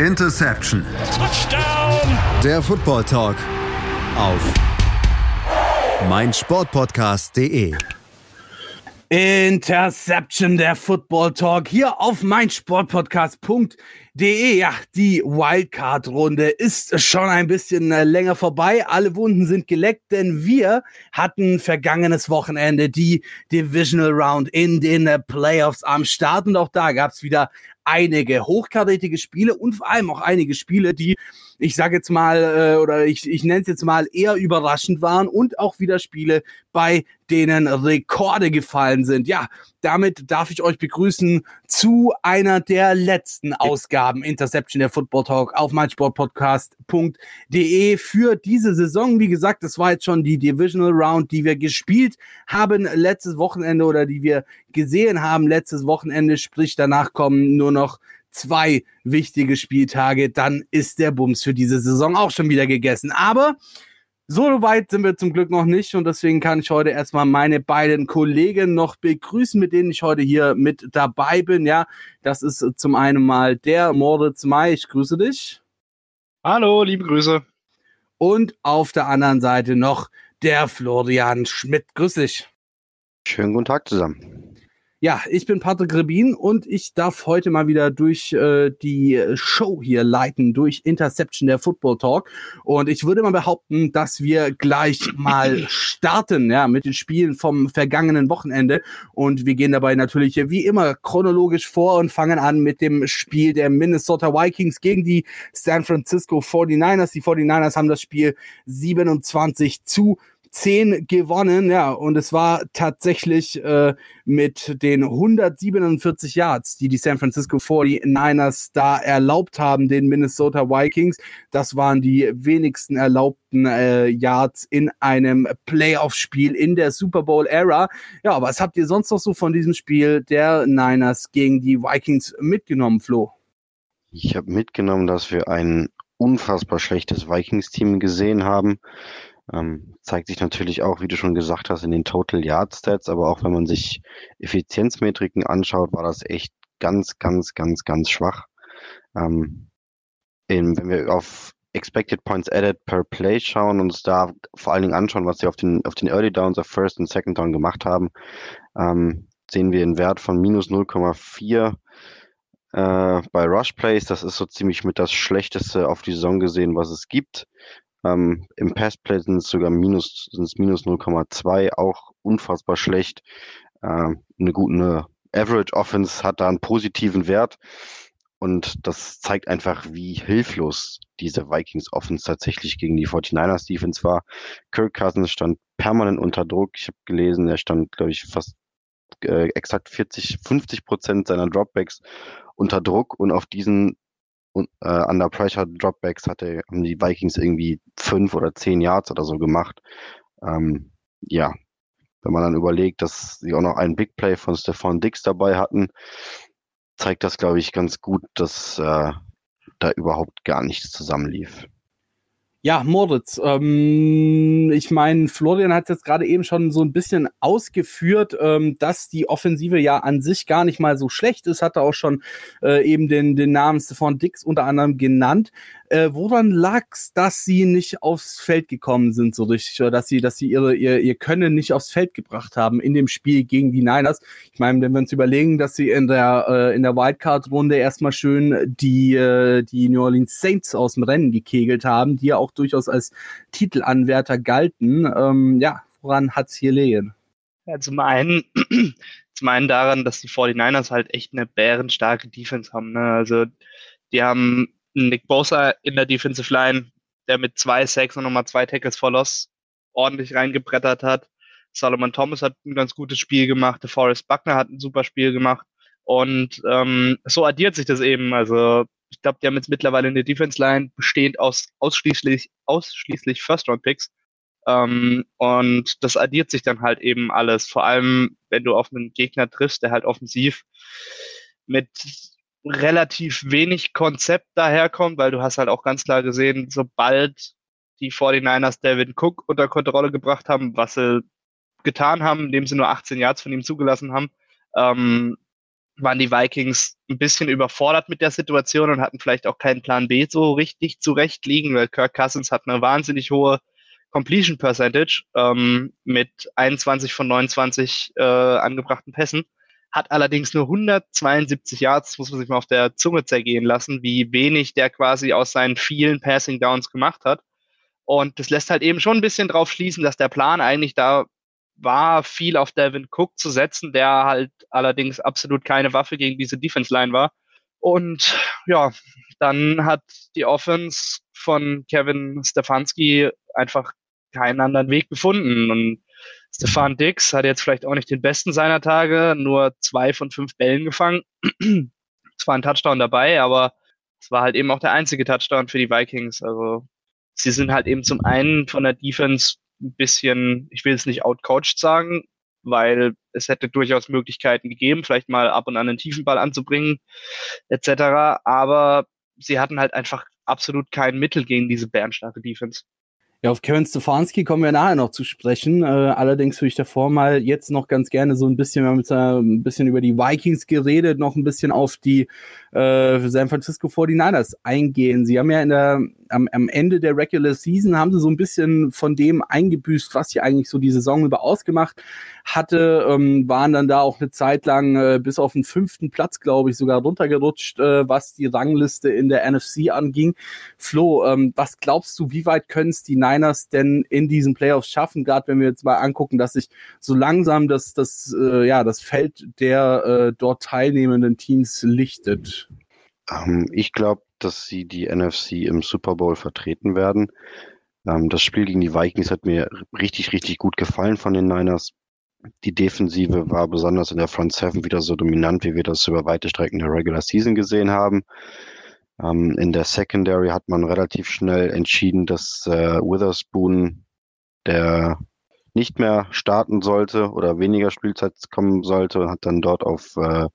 Interception. Touchdown. Der Football Talk auf meinsportpodcast.de. Interception, der Football Talk hier auf meinsportpodcast.de. Ja, die Wildcard-Runde ist schon ein bisschen äh, länger vorbei. Alle Wunden sind geleckt, denn wir hatten vergangenes Wochenende die Divisional Round in den äh, Playoffs am Start. Und auch da gab es wieder einige hochkarätige Spiele und vor allem auch einige Spiele, die ich sage jetzt mal, äh, oder ich, ich nenne es jetzt mal, eher überraschend waren und auch wieder Spiele, bei denen Rekorde gefallen sind. Ja, damit darf ich euch begrüßen zu einer der letzten Ausgaben Interception der Football Talk auf meinsportpodcast.de für diese Saison. Wie gesagt, das war jetzt schon die Divisional Round, die wir gespielt haben letztes Wochenende oder die wir gesehen haben letztes Wochenende. Sprich, danach kommen nur noch zwei wichtige Spieltage, dann ist der Bums für diese Saison auch schon wieder gegessen. Aber so weit sind wir zum Glück noch nicht und deswegen kann ich heute erstmal meine beiden Kollegen noch begrüßen, mit denen ich heute hier mit dabei bin. Ja, das ist zum einen mal der Moritz May. Ich grüße dich. Hallo, liebe Grüße. Und auf der anderen Seite noch der Florian Schmidt. Grüß dich. Schönen guten Tag zusammen. Ja, ich bin Patrick Rebin und ich darf heute mal wieder durch äh, die Show hier leiten, durch Interception der Football Talk. Und ich würde mal behaupten, dass wir gleich mal starten, ja, mit den Spielen vom vergangenen Wochenende. Und wir gehen dabei natürlich wie immer chronologisch vor und fangen an mit dem Spiel der Minnesota Vikings gegen die San Francisco 49ers. Die 49ers haben das Spiel 27 zu 10 gewonnen, ja, und es war tatsächlich äh, mit den 147 Yards, die die San Francisco 49ers da erlaubt haben, den Minnesota Vikings. Das waren die wenigsten erlaubten äh, Yards in einem Playoff-Spiel in der Super Bowl-Ära. Ja, was habt ihr sonst noch so von diesem Spiel der Niners gegen die Vikings mitgenommen, Flo? Ich habe mitgenommen, dass wir ein unfassbar schlechtes Vikings-Team gesehen haben. Ähm, zeigt sich natürlich auch, wie du schon gesagt hast, in den Total Yard Stats, aber auch wenn man sich Effizienzmetriken anschaut, war das echt ganz, ganz, ganz, ganz schwach. Ähm, in, wenn wir auf Expected Points Added per Play schauen und uns da vor allen Dingen anschauen, was sie auf den, auf den Early Downs auf First und Second Down gemacht haben, ähm, sehen wir einen Wert von minus 0,4 äh, bei Rush Plays. Das ist so ziemlich mit das Schlechteste auf die Saison gesehen, was es gibt. Ähm, Im Passplay sind es sogar minus, sind es minus 0,2, auch unfassbar schlecht. Ähm, eine gute Average Offense hat da einen positiven Wert. Und das zeigt einfach, wie hilflos diese Vikings Offense tatsächlich gegen die 49ers Defense war. Kirk Cousins stand permanent unter Druck. Ich habe gelesen, er stand, glaube ich, fast äh, exakt 40, 50 Prozent seiner Dropbacks unter Druck. Und auf diesen und, äh, Under Pressure Dropbacks hatte, haben die Vikings irgendwie fünf oder zehn Yards oder so gemacht. Ähm, ja, wenn man dann überlegt, dass sie auch noch einen Big Play von Stefan Dix dabei hatten, zeigt das, glaube ich, ganz gut, dass äh, da überhaupt gar nichts zusammenlief. Ja, Moritz, ähm, ich meine, Florian hat jetzt gerade eben schon so ein bisschen ausgeführt, ähm, dass die Offensive ja an sich gar nicht mal so schlecht ist, hat er auch schon äh, eben den, den Namen Stefan Dix unter anderem genannt. Äh, woran lag's, dass sie nicht aufs Feld gekommen sind so richtig, oder dass sie, dass sie ihre, ihr, ihr Können nicht aufs Feld gebracht haben in dem Spiel gegen die Niners? Ich meine, wenn wir uns überlegen, dass sie in der, äh, in der Wildcard-Runde erstmal schön die, äh, die New Orleans Saints aus dem Rennen gekegelt haben, die ja auch durchaus als Titelanwärter galten. Ähm, ja, woran hat's hier liegen? Ja, zum einen, zum einen daran, dass die 49ers halt echt eine bärenstarke Defense haben. Ne? Also die haben Nick Bosa in der Defensive Line, der mit zwei Sacks und nochmal zwei Tackles for Loss ordentlich reingebrettert hat. Solomon Thomas hat ein ganz gutes Spiel gemacht. Der Forrest Buckner hat ein super Spiel gemacht. Und ähm, so addiert sich das eben. Also ich glaube, die haben jetzt mittlerweile eine Defense Line bestehend aus ausschließlich, ausschließlich First-Round-Picks. Ähm, und das addiert sich dann halt eben alles. Vor allem, wenn du auf einen Gegner triffst, der halt offensiv mit relativ wenig Konzept daherkommt, weil du hast halt auch ganz klar gesehen, sobald die 49ers David Cook unter Kontrolle gebracht haben, was sie getan haben, indem sie nur 18 Yards von ihm zugelassen haben, ähm, waren die Vikings ein bisschen überfordert mit der Situation und hatten vielleicht auch keinen Plan B so richtig zurechtliegen, weil Kirk Cousins hat eine wahnsinnig hohe Completion Percentage ähm, mit 21 von 29 äh, angebrachten Pässen, hat allerdings nur 172 Yards, das muss man sich mal auf der Zunge zergehen lassen, wie wenig der quasi aus seinen vielen Passing Downs gemacht hat. Und das lässt halt eben schon ein bisschen drauf schließen, dass der Plan eigentlich da war, viel auf Devin Cook zu setzen, der halt allerdings absolut keine Waffe gegen diese Defense Line war. Und ja, dann hat die Offense von Kevin Stefanski einfach keinen anderen Weg gefunden. Und Stefan Dix hat jetzt vielleicht auch nicht den besten seiner Tage, nur zwei von fünf Bällen gefangen. es war ein Touchdown dabei, aber es war halt eben auch der einzige Touchdown für die Vikings. Also sie sind halt eben zum einen von der Defense ein bisschen, ich will es nicht outcoached sagen, weil es hätte durchaus Möglichkeiten gegeben, vielleicht mal ab und an einen tiefen Ball anzubringen, etc. Aber sie hatten halt einfach absolut kein Mittel gegen diese bärenstarke Defense. Ja, auf Kevin Stefanski kommen wir nachher noch zu sprechen. Äh, allerdings würde ich davor mal jetzt noch ganz gerne so ein bisschen, wir haben jetzt ein bisschen über die Vikings geredet, noch ein bisschen auf die äh, San Francisco 49ers eingehen. Sie haben ja in der, am, am Ende der Regular Season haben sie so ein bisschen von dem eingebüßt, was sie eigentlich so die Saison über ausgemacht hatte, ähm, waren dann da auch eine Zeit lang äh, bis auf den fünften Platz, glaube ich, sogar runtergerutscht, äh, was die Rangliste in der NFC anging. Flo, ähm, was glaubst du, wie weit können es die Niners denn in diesen Playoffs schaffen? Gerade wenn wir jetzt mal angucken, dass sich so langsam das, das, äh, ja, das Feld der äh, dort teilnehmenden Teams lichtet. Ähm, ich glaube, dass sie die NFC im Super Bowl vertreten werden. Ähm, das Spiel gegen die Vikings hat mir richtig, richtig gut gefallen von den Niners. Die Defensive war besonders in der Front Seven wieder so dominant, wie wir das über weite Strecken der Regular Season gesehen haben. Ähm, in der Secondary hat man relativ schnell entschieden, dass äh, Witherspoon, der nicht mehr starten sollte oder weniger Spielzeit kommen sollte, und hat dann dort auf äh,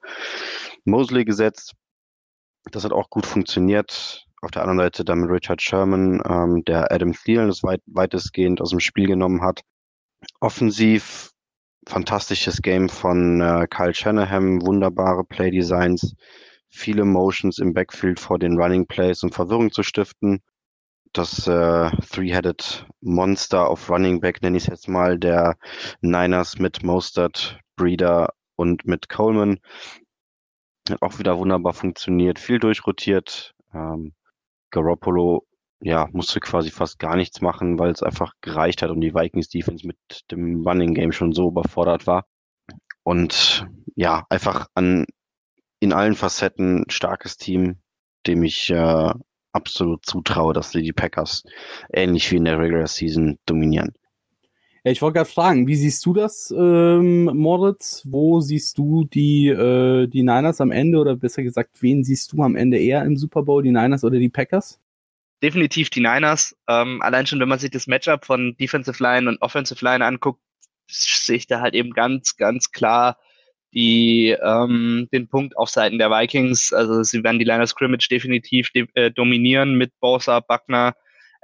Mosley gesetzt. Das hat auch gut funktioniert. Auf der anderen Seite dann mit Richard Sherman, ähm, der Adam Thielen das weit, weitestgehend aus dem Spiel genommen hat. Offensiv fantastisches Game von äh, Kyle Shanahan, wunderbare Playdesigns, viele Motions im Backfield vor den Running Plays, um Verwirrung zu stiften. Das äh, Three-Headed Monster auf Running Back, nenne ich es jetzt mal, der Niners mit Mostert, Breeder und mit Coleman. Hat auch wieder wunderbar funktioniert, viel durchrotiert. Ähm, Garoppolo ja, musste quasi fast gar nichts machen, weil es einfach gereicht hat und die Vikings Defense mit dem Running Game schon so überfordert war. Und ja, einfach an in allen Facetten starkes Team, dem ich äh, absolut zutraue, dass sie die Packers ähnlich wie in der Regular Season dominieren. Ja, ich wollte gerade fragen, wie siehst du das, ähm, Moritz? Wo siehst du die, äh, die Niners am Ende oder besser gesagt, wen siehst du am Ende eher im Super Bowl, die Niners oder die Packers? definitiv die Niners. Ähm, allein schon, wenn man sich das Matchup von Defensive Line und Offensive Line anguckt, sehe ich da halt eben ganz, ganz klar die, ähm, den Punkt auf Seiten der Vikings. Also sie werden die Line of Scrimmage definitiv de äh, dominieren mit Bosa, Buckner,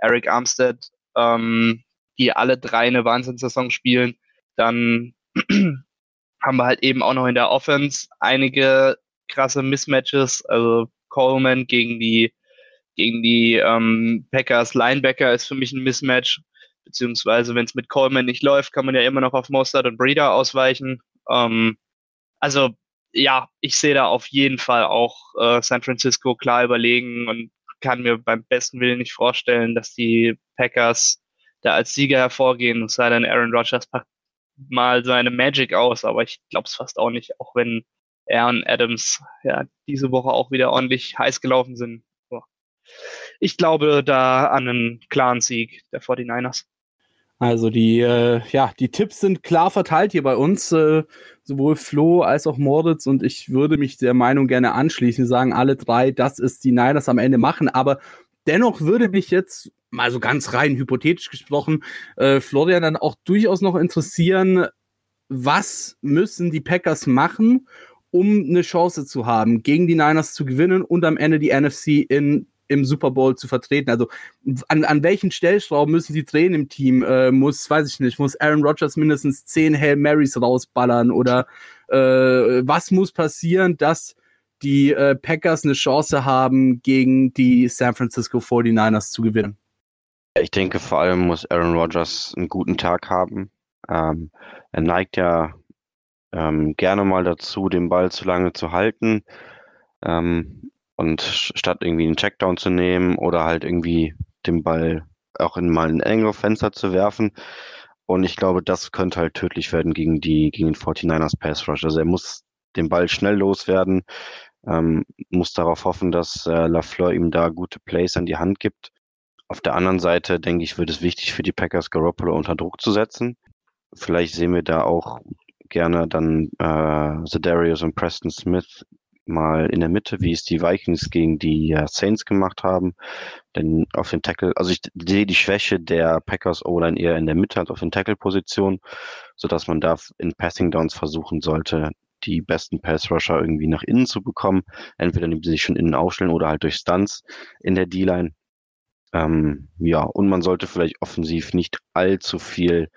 Eric Armstead, ähm, die alle drei eine Wahnsinnssaison spielen. Dann haben wir halt eben auch noch in der Offense einige krasse Mismatches. Also Coleman gegen die gegen die ähm, Packers Linebacker ist für mich ein Mismatch. Beziehungsweise, wenn es mit Coleman nicht läuft, kann man ja immer noch auf Mostert und Breeder ausweichen. Ähm, also, ja, ich sehe da auf jeden Fall auch äh, San Francisco klar überlegen und kann mir beim besten Willen nicht vorstellen, dass die Packers da als Sieger hervorgehen. Es sei denn, Aaron Rodgers packt mal seine Magic aus, aber ich glaube es fast auch nicht, auch wenn er und Adams ja diese Woche auch wieder ordentlich heiß gelaufen sind ich glaube da an einen klaren Sieg der 49ers. Also die, äh, ja, die Tipps sind klar verteilt hier bei uns, äh, sowohl Flo als auch Moritz. Und ich würde mich der Meinung gerne anschließen, sagen alle drei, dass es die Niners am Ende machen, aber dennoch würde mich jetzt mal so ganz rein hypothetisch gesprochen, äh, Florian dann auch durchaus noch interessieren, was müssen die Packers machen, um eine Chance zu haben, gegen die Niners zu gewinnen und am Ende die NFC in im Super Bowl zu vertreten. Also an, an welchen Stellschrauben müssen sie drehen im Team? Äh, muss, weiß ich nicht, muss Aaron Rodgers mindestens zehn Hail Marys rausballern oder Äh, was muss passieren, dass die äh, Packers eine Chance haben, gegen die San Francisco 49ers zu gewinnen? Ich denke, vor allem muss Aaron Rodgers einen guten Tag haben. Ähm, er neigt ja ähm, gerne mal dazu, den Ball zu lange zu halten. Ähm, und statt irgendwie einen Checkdown zu nehmen oder halt irgendwie den Ball auch in mal ein enge Fenster zu werfen. Und ich glaube, das könnte halt tödlich werden gegen die, gegen den 49ers Pass Rush. Also er muss den Ball schnell loswerden, ähm, muss darauf hoffen, dass äh, Lafleur ihm da gute Plays an die Hand gibt. Auf der anderen Seite, denke ich, wird es wichtig für die Packers, Garoppolo unter Druck zu setzen. Vielleicht sehen wir da auch gerne dann äh, Zedarius und Preston Smith mal in der Mitte, wie es die Vikings gegen die äh, Saints gemacht haben. Denn auf den Tackle, also ich sehe die Schwäche der Packers O-Line eher in der Mitte als auf den Tackle-Position, sodass man da in Passing Downs versuchen sollte, die besten Pass-Rusher irgendwie nach innen zu bekommen. Entweder indem sie sich schon innen aufstellen oder halt durch Stunts in der D-Line. Ähm, ja, und man sollte vielleicht offensiv nicht allzu viel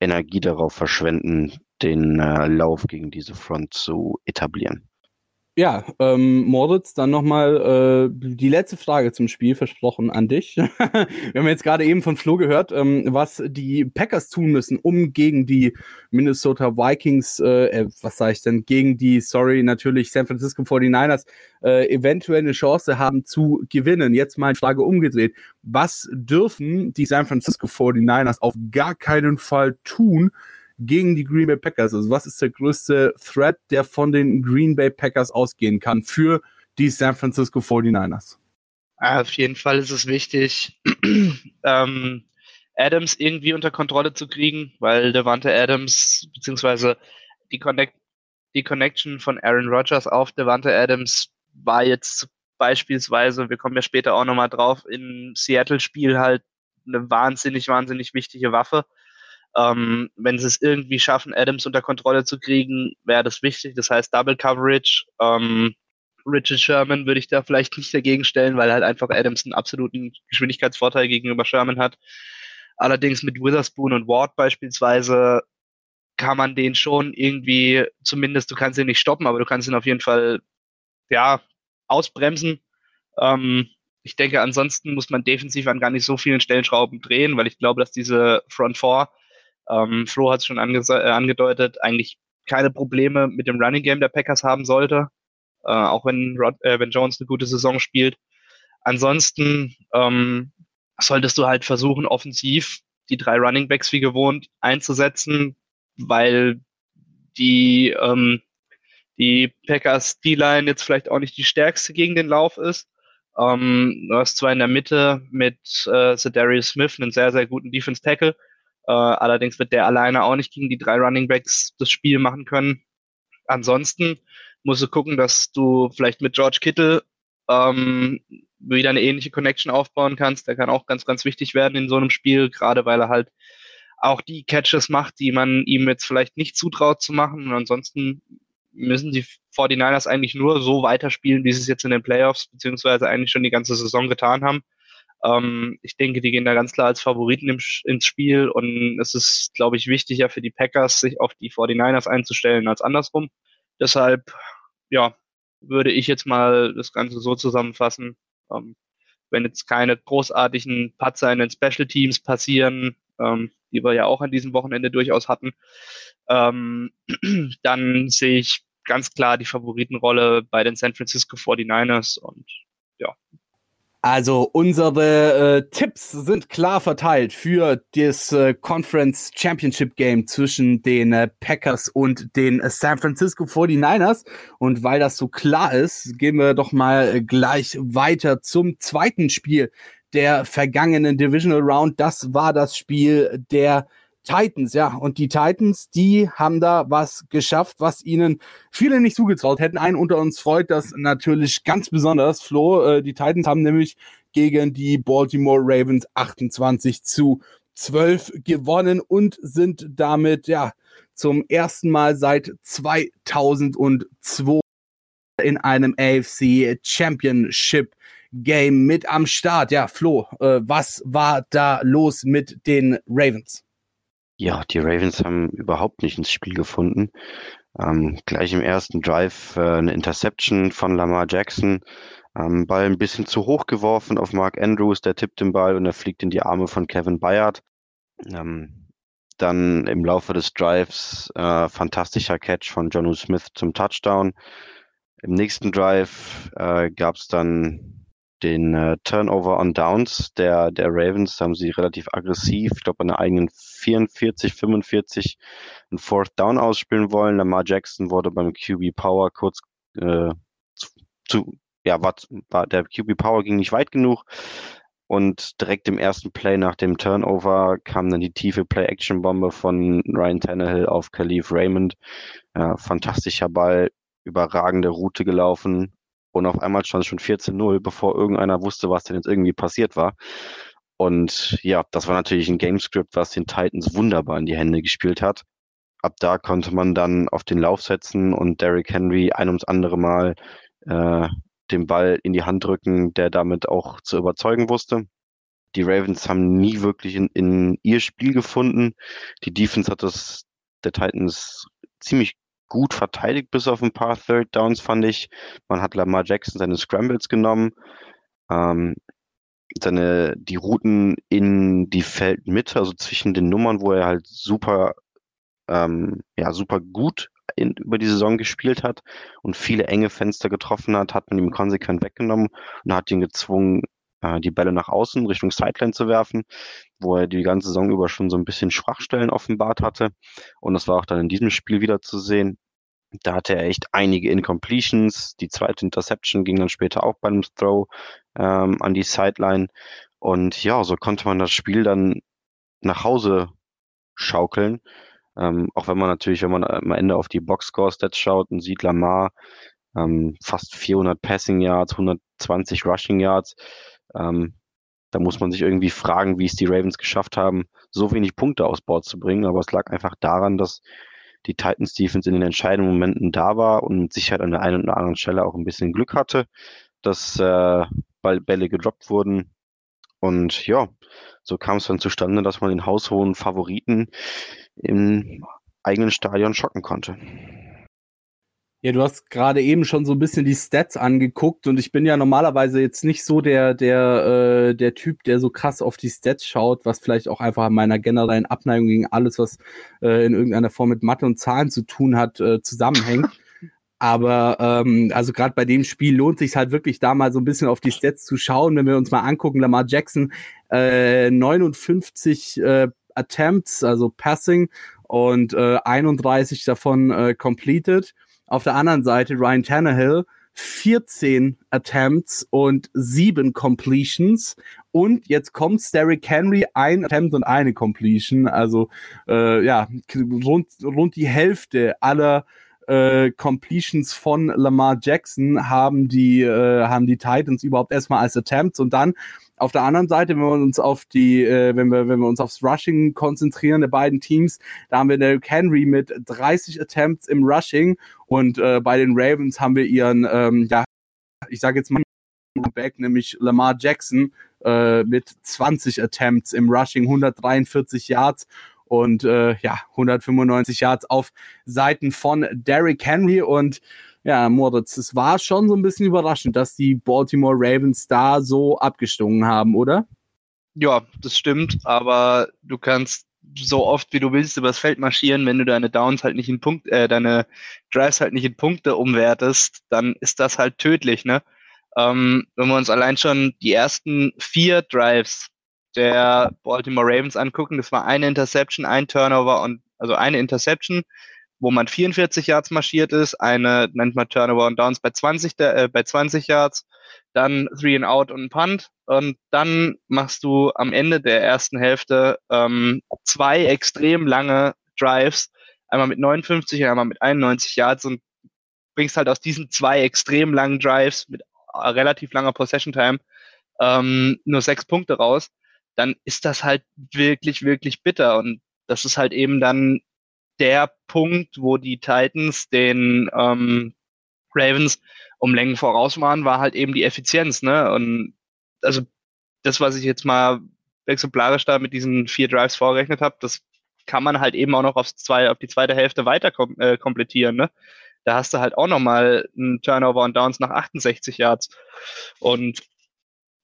Energie darauf verschwenden, den äh, Lauf gegen diese Front zu etablieren. Ja, ähm, Moritz, dann nochmal äh, die letzte Frage zum Spiel versprochen an dich. Wir haben jetzt gerade eben von Flo gehört, ähm, was die Packers tun müssen, um gegen die Minnesota Vikings, äh, äh, was sage ich denn, gegen die, sorry, natürlich San Francisco 49ers, äh, eventuell eine Chance haben zu gewinnen. Jetzt mal eine Frage umgedreht. Was dürfen die San Francisco 49ers auf gar keinen Fall tun, gegen die Green Bay Packers? Also was ist der größte Threat, der von den Green Bay Packers ausgehen kann für die San Francisco 49ers? Auf jeden Fall ist es wichtig, ähm, Adams irgendwie unter Kontrolle zu kriegen, weil Devante Adams, beziehungsweise die, Connect die Connection von Aaron Rodgers auf Devante Adams war jetzt beispielsweise, wir kommen ja später auch nochmal drauf, im Seattle-Spiel halt eine wahnsinnig, wahnsinnig wichtige Waffe. Ähm, wenn sie es irgendwie schaffen, Adams unter Kontrolle zu kriegen, wäre das wichtig. Das heißt Double Coverage. Ähm, Richard Sherman würde ich da vielleicht nicht dagegen stellen, weil halt einfach Adams einen absoluten Geschwindigkeitsvorteil gegenüber Sherman hat. Allerdings mit Witherspoon und Ward beispielsweise kann man den schon irgendwie, zumindest du kannst ihn nicht stoppen, aber du kannst ihn auf jeden Fall, ja, ausbremsen. Ähm, ich denke, ansonsten muss man defensiv an gar nicht so vielen Stellschrauben drehen, weil ich glaube, dass diese Front Four ähm, Flo hat es schon ange äh, angedeutet, eigentlich keine Probleme mit dem Running Game der Packers haben sollte, äh, auch wenn, Rod äh, wenn Jones eine gute Saison spielt. Ansonsten ähm, solltest du halt versuchen, offensiv die drei Running Backs wie gewohnt einzusetzen, weil die, ähm, die Packers D-Line jetzt vielleicht auch nicht die stärkste gegen den Lauf ist. Ähm, du hast zwar in der Mitte mit äh, Darius Smith einen sehr, sehr guten Defense Tackle, äh, allerdings wird der alleine auch nicht gegen die drei Running Backs das Spiel machen können. Ansonsten musst du gucken, dass du vielleicht mit George Kittle ähm, wieder eine ähnliche Connection aufbauen kannst. Der kann auch ganz, ganz wichtig werden in so einem Spiel, gerade weil er halt auch die Catches macht, die man ihm jetzt vielleicht nicht zutraut zu machen. Und ansonsten müssen die 49ers eigentlich nur so weiterspielen, wie sie es jetzt in den Playoffs, beziehungsweise eigentlich schon die ganze Saison getan haben. Ähm, ich denke, die gehen da ganz klar als Favoriten im, ins Spiel und es ist, glaube ich, wichtiger für die Packers, sich auf die 49ers einzustellen als andersrum. Deshalb, ja, würde ich jetzt mal das Ganze so zusammenfassen. Ähm, wenn jetzt keine großartigen Patzer in den Special Teams passieren, ähm, die wir ja auch an diesem Wochenende durchaus hatten, ähm, dann sehe ich ganz klar die Favoritenrolle bei den San Francisco 49ers und ja, also unsere äh, Tipps sind klar verteilt für das äh, Conference Championship Game zwischen den äh, Packers und den San Francisco 49ers. Und weil das so klar ist, gehen wir doch mal gleich weiter zum zweiten Spiel der vergangenen Divisional Round. Das war das Spiel der Titans, ja. Und die Titans, die haben da was geschafft, was ihnen viele nicht zugetraut hätten. Einen unter uns freut das natürlich ganz besonders. Flo, äh, die Titans haben nämlich gegen die Baltimore Ravens 28 zu 12 gewonnen und sind damit, ja, zum ersten Mal seit 2002 in einem AFC Championship Game mit am Start. Ja, Flo, äh, was war da los mit den Ravens? Ja, die Ravens haben überhaupt nicht ins Spiel gefunden. Ähm, gleich im ersten Drive äh, eine Interception von Lamar Jackson. Ähm, Ball ein bisschen zu hoch geworfen auf Mark Andrews, der tippt den Ball und er fliegt in die Arme von Kevin Bayard. Ähm, dann im Laufe des Drives äh, fantastischer Catch von Jonu Smith zum Touchdown. Im nächsten Drive äh, gab es dann den äh, Turnover on Downs der, der Ravens. Haben sie relativ aggressiv, ich glaube, an der eigenen 44, 45 ein Fourth Down ausspielen wollen. Lamar Jackson wurde beim QB Power kurz äh, zu, zu, ja, war, war, der QB Power ging nicht weit genug. Und direkt im ersten Play nach dem Turnover kam dann die tiefe Play-Action-Bombe von Ryan Tannehill auf Khalif Raymond. Äh, fantastischer Ball, überragende Route gelaufen. Und auf einmal stand es schon 14-0, bevor irgendeiner wusste, was denn jetzt irgendwie passiert war. Und ja, das war natürlich ein Gamescript, was den Titans wunderbar in die Hände gespielt hat. Ab da konnte man dann auf den Lauf setzen und Derrick Henry ein ums andere Mal äh, den Ball in die Hand drücken, der damit auch zu überzeugen wusste. Die Ravens haben nie wirklich in, in ihr Spiel gefunden. Die Defense hat das der Titans ziemlich gut verteidigt, bis auf ein paar Third Downs, fand ich. Man hat Lamar Jackson seine Scrambles genommen. Ähm, seine, die Routen in die Feldmitte, also zwischen den Nummern, wo er halt super, ähm, ja, super gut in, über die Saison gespielt hat und viele enge Fenster getroffen hat, hat man ihm konsequent weggenommen und hat ihn gezwungen, äh, die Bälle nach außen Richtung Sideline zu werfen, wo er die ganze Saison über schon so ein bisschen Schwachstellen offenbart hatte. Und das war auch dann in diesem Spiel wieder zu sehen. Da hatte er echt einige Incompletions. Die zweite Interception ging dann später auch beim Throw ähm, an die Sideline. Und ja, so konnte man das Spiel dann nach Hause schaukeln. Ähm, auch wenn man natürlich, wenn man am Ende auf die Boxscore-Stats schaut und sieht Lamar ähm, fast 400 Passing Yards, 120 Rushing Yards, ähm, da muss man sich irgendwie fragen, wie es die Ravens geschafft haben, so wenig Punkte aufs Board zu bringen. Aber es lag einfach daran, dass die Titans Defense in den entscheidenden Momenten da war und mit Sicherheit an der einen oder anderen Stelle auch ein bisschen Glück hatte, dass äh, Bälle gedroppt wurden. Und ja, so kam es dann zustande, dass man den haushohen Favoriten im eigenen Stadion schocken konnte. Ja, du hast gerade eben schon so ein bisschen die Stats angeguckt und ich bin ja normalerweise jetzt nicht so der der äh, der Typ, der so krass auf die Stats schaut, was vielleicht auch einfach an meiner generellen Abneigung gegen alles, was äh, in irgendeiner Form mit Mathe und Zahlen zu tun hat, äh, zusammenhängt. Aber ähm, also gerade bei dem Spiel lohnt sich halt wirklich da mal so ein bisschen auf die Stats zu schauen, wenn wir uns mal angucken, Lamar Jackson äh, 59 äh, Attempts, also Passing und äh, 31 davon äh, completed auf der anderen Seite Ryan Tannehill 14 Attempts und 7 Completions. Und jetzt kommt Derrick Henry, ein Attempt und eine Completion. Also äh, ja, rund, rund die Hälfte aller äh, Completions von Lamar Jackson haben die, äh, haben die Titans überhaupt erstmal als Attempts und dann auf der anderen Seite, wenn wir uns auf die, äh, wenn wir, wenn wir uns aufs Rushing konzentrieren, der beiden Teams, da haben wir Derrick Henry mit 30 Attempts im Rushing und äh, bei den Ravens haben wir ihren, ähm, ja, ich sage jetzt mal Back, nämlich Lamar Jackson äh, mit 20 Attempts im Rushing, 143 Yards und äh, ja, 195 Yards auf Seiten von Derrick Henry und ja, Moritz, es war schon so ein bisschen überraschend, dass die Baltimore Ravens da so abgestungen haben, oder? Ja, das stimmt, aber du kannst so oft wie du willst übers Feld marschieren, wenn du deine Downs halt nicht in Punkt, äh, deine Drives halt nicht in Punkte umwertest, dann ist das halt tödlich, ne? Ähm, wenn wir uns allein schon die ersten vier Drives der Baltimore Ravens angucken, das war eine Interception, ein Turnover und also eine Interception, wo man 44 Yards marschiert ist, eine nennt man Turnover und Downs bei 20, äh, bei 20 Yards, dann Three and Out und Punt. Und dann machst du am Ende der ersten Hälfte ähm, zwei extrem lange Drives, einmal mit 59 und einmal mit 91 Yards und bringst halt aus diesen zwei extrem langen Drives mit äh, relativ langer Possession Time ähm, nur sechs Punkte raus, dann ist das halt wirklich, wirklich bitter. Und das ist halt eben dann der Punkt, wo die Titans den ähm, Ravens um Längen voraus waren, war halt eben die Effizienz. Ne? Und also das, was ich jetzt mal exemplarisch da mit diesen vier Drives vorgerechnet habe, das kann man halt eben auch noch aufs zwei, auf die zweite Hälfte weiter kom äh, komplettieren. Ne? Da hast du halt auch nochmal einen Turnover und Downs nach 68 Yards. Und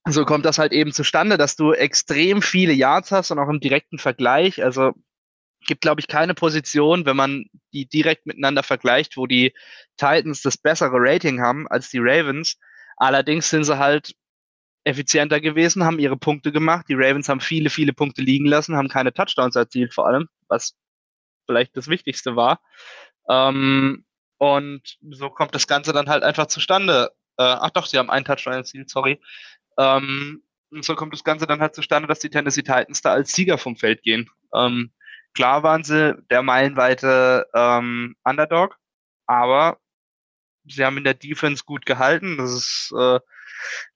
so kommt das halt eben zustande, dass du extrem viele Yards hast und auch im direkten Vergleich. Also gibt, glaube ich, keine Position, wenn man die direkt miteinander vergleicht, wo die Titans das bessere Rating haben als die Ravens. Allerdings sind sie halt effizienter gewesen, haben ihre Punkte gemacht. Die Ravens haben viele, viele Punkte liegen lassen, haben keine Touchdowns erzielt vor allem, was vielleicht das Wichtigste war. Ähm, und so kommt das Ganze dann halt einfach zustande. Äh, ach doch, sie haben einen Touchdown erzielt, sorry. Ähm, und so kommt das Ganze dann halt zustande, dass die Tennessee Titans da als Sieger vom Feld gehen. Ähm, klar waren sie der meilenweite ähm, Underdog, aber sie haben in der Defense gut gehalten. Das ist, äh,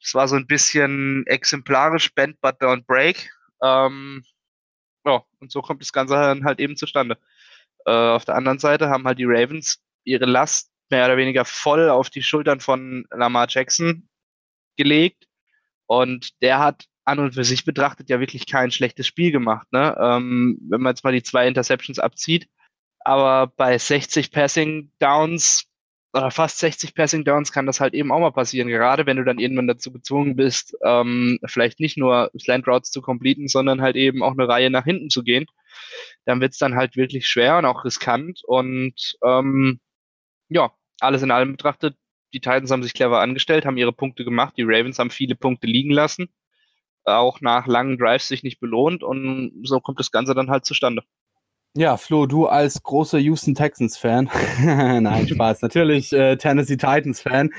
das war so ein bisschen exemplarisch, bend but don't break. Ähm, ja, und so kommt das Ganze dann halt eben zustande. Äh, auf der anderen Seite haben halt die Ravens ihre Last mehr oder weniger voll auf die Schultern von Lamar Jackson gelegt. Und der hat an und für sich betrachtet ja wirklich kein schlechtes Spiel gemacht. Ne? Ähm, wenn man jetzt mal die zwei Interceptions abzieht. Aber bei 60 Passing Downs oder fast 60 Passing Downs kann das halt eben auch mal passieren, gerade wenn du dann irgendwann dazu gezwungen bist, ähm, vielleicht nicht nur Slant Routes zu completen, sondern halt eben auch eine Reihe nach hinten zu gehen. Dann wird es dann halt wirklich schwer und auch riskant. Und ähm, ja, alles in allem betrachtet, die Titans haben sich clever angestellt, haben ihre Punkte gemacht, die Ravens haben viele Punkte liegen lassen, auch nach langen Drives sich nicht belohnt und so kommt das Ganze dann halt zustande. Ja, Flo, du als großer Houston Texans-Fan, nein, Spaß, natürlich äh, Tennessee Titans-Fan.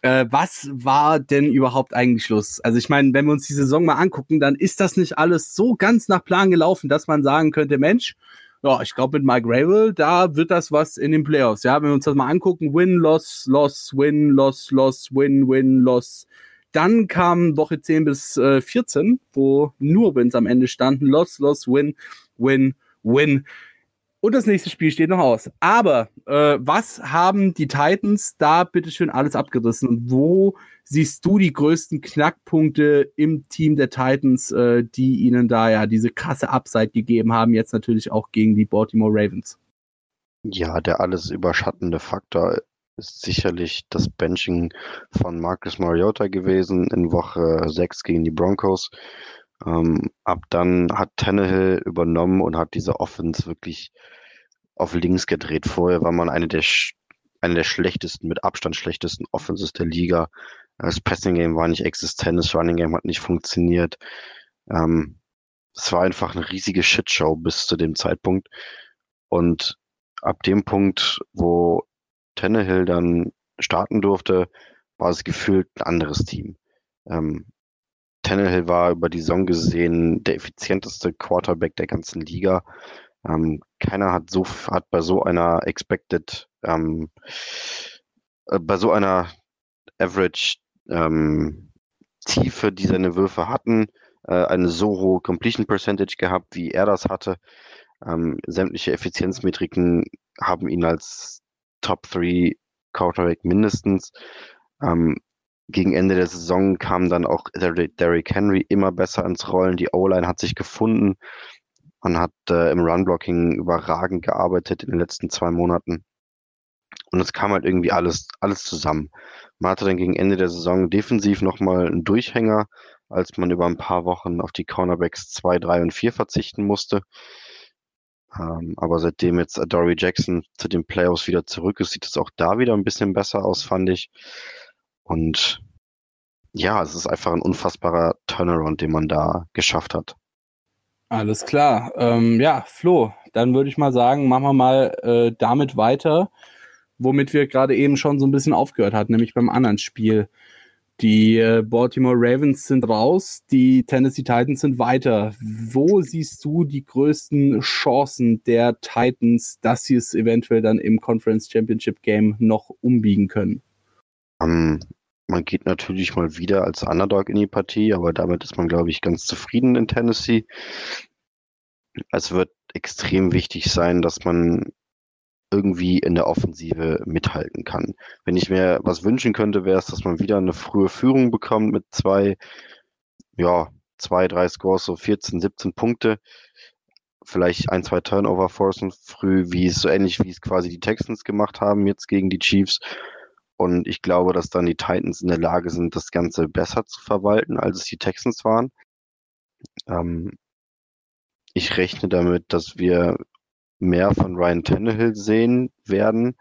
Äh, was war denn überhaupt eigentlich Schluss? Also ich meine, wenn wir uns die Saison mal angucken, dann ist das nicht alles so ganz nach Plan gelaufen, dass man sagen könnte, Mensch, ja, ich glaube mit Mike Ravel, da wird das was in den Playoffs. Ja, wenn wir uns das mal angucken, Win, Loss, Loss, Win, Loss, Loss, Win, Win, Loss. Dann kam Woche 10 bis äh, 14, wo nur Wins am Ende standen. Loss, Loss, Win, Win, Win. Und das nächste Spiel steht noch aus. Aber äh, was haben die Titans da bitteschön alles abgerissen? Und wo siehst du die größten Knackpunkte im Team der Titans, äh, die ihnen da ja diese krasse Upside gegeben haben, jetzt natürlich auch gegen die Baltimore Ravens? Ja, der alles überschattende Faktor ist sicherlich das Benching von Marcus Mariota gewesen in Woche 6 gegen die Broncos. Ähm, ab dann hat Tannehill übernommen und hat diese Offense wirklich auf links gedreht. Vorher war man eine der, eine der schlechtesten, mit Abstand schlechtesten Offenses der Liga. Das Passing Game war nicht existent, das Running Game hat nicht funktioniert. Ähm, es war einfach eine riesige Shitshow bis zu dem Zeitpunkt. Und ab dem Punkt, wo Tannehill dann starten durfte, war es gefühlt ein anderes Team. Ähm, Tannehill war über die Saison gesehen der effizienteste Quarterback der ganzen Liga. Ähm, keiner hat so hat bei so einer expected ähm, äh, bei so einer Average ähm, Tiefe, die seine Würfe hatten, äh, eine so hohe Completion Percentage gehabt, wie er das hatte. Ähm, sämtliche Effizienzmetriken haben ihn als Top 3 Quarterback mindestens. Ähm, gegen Ende der Saison kam dann auch Derrick Henry immer besser ins Rollen. Die O-Line hat sich gefunden. Man hat äh, im Run-Blocking überragend gearbeitet in den letzten zwei Monaten. Und es kam halt irgendwie alles, alles zusammen. Man hatte dann gegen Ende der Saison defensiv nochmal einen Durchhänger, als man über ein paar Wochen auf die Cornerbacks 2, 3 und 4 verzichten musste. Ähm, aber seitdem jetzt Dory Jackson zu den Playoffs wieder zurück ist, sieht es auch da wieder ein bisschen besser aus, fand ich. Und ja, es ist einfach ein unfassbarer Turnaround, den man da geschafft hat. Alles klar. Ähm, ja, Flo, dann würde ich mal sagen, machen wir mal äh, damit weiter, womit wir gerade eben schon so ein bisschen aufgehört hatten, nämlich beim anderen Spiel. Die äh, Baltimore Ravens sind raus, die Tennessee Titans sind weiter. Wo siehst du die größten Chancen der Titans, dass sie es eventuell dann im Conference Championship Game noch umbiegen können? Um, ähm, man geht natürlich mal wieder als Underdog in die Partie, aber damit ist man, glaube ich, ganz zufrieden in Tennessee. Es wird extrem wichtig sein, dass man irgendwie in der Offensive mithalten kann. Wenn ich mir was wünschen könnte, wäre es, dass man wieder eine frühe Führung bekommt mit zwei, ja, zwei, drei Scores, so 14, 17 Punkte. vielleicht ein, zwei Turnover forcen früh, wie es so ähnlich wie es quasi die Texans gemacht haben jetzt gegen die Chiefs. Und ich glaube, dass dann die Titans in der Lage sind, das Ganze besser zu verwalten, als es die Texans waren. Ähm, ich rechne damit, dass wir mehr von Ryan Tannehill sehen werden.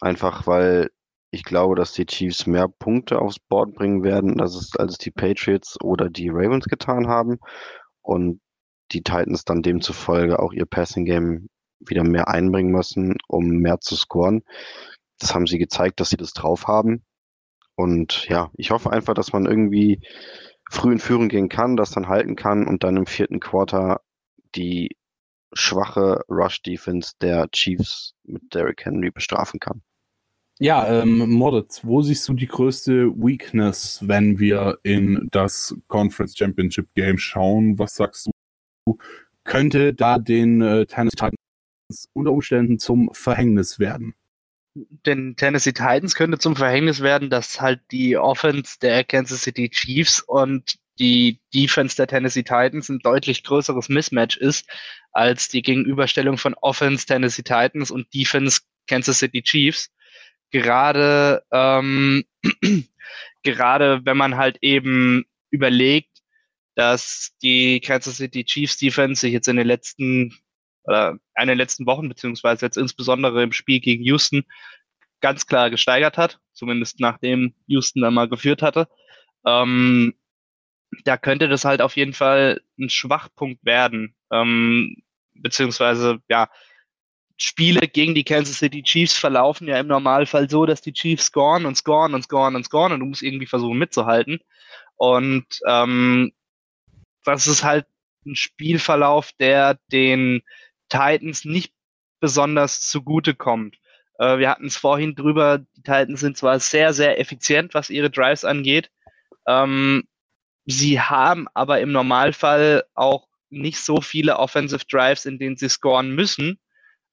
Einfach weil ich glaube, dass die Chiefs mehr Punkte aufs Board bringen werden, als es, als die Patriots oder die Ravens getan haben. Und die Titans dann demzufolge auch ihr Passing Game wieder mehr einbringen müssen, um mehr zu scoren. Das haben sie gezeigt, dass sie das drauf haben. Und ja, ich hoffe einfach, dass man irgendwie früh in Führung gehen kann, das dann halten kann und dann im vierten Quarter die schwache Rush-Defense der Chiefs mit Derrick Henry bestrafen kann. Ja, ähm, Moritz, wo siehst du die größte Weakness, wenn wir in das Conference Championship Game schauen? Was sagst du, könnte da den äh, Tennessee Titans unter Umständen zum Verhängnis werden? Den Tennessee Titans könnte zum Verhängnis werden, dass halt die Offense der Kansas City Chiefs und die Defense der Tennessee Titans ein deutlich größeres Mismatch ist als die Gegenüberstellung von Offense Tennessee Titans und Defense Kansas City Chiefs gerade, ähm, gerade wenn man halt eben überlegt, dass die Kansas City Chiefs Defense sich jetzt in den letzten oder in den letzten Wochen, beziehungsweise jetzt insbesondere im Spiel gegen Houston, ganz klar gesteigert hat, zumindest nachdem Houston da mal geführt hatte. Ähm, da könnte das halt auf jeden Fall ein Schwachpunkt werden, ähm, beziehungsweise ja, Spiele gegen die Kansas City Chiefs verlaufen ja im Normalfall so, dass die Chiefs scoren und scoren und scoren und scoren und du musst irgendwie versuchen mitzuhalten. Und ähm, das ist halt ein Spielverlauf, der den Titans nicht besonders zugute kommt. Äh, wir hatten es vorhin drüber, die Titans sind zwar sehr, sehr effizient, was ihre Drives angeht. Ähm, sie haben aber im Normalfall auch nicht so viele Offensive Drives, in denen sie scoren müssen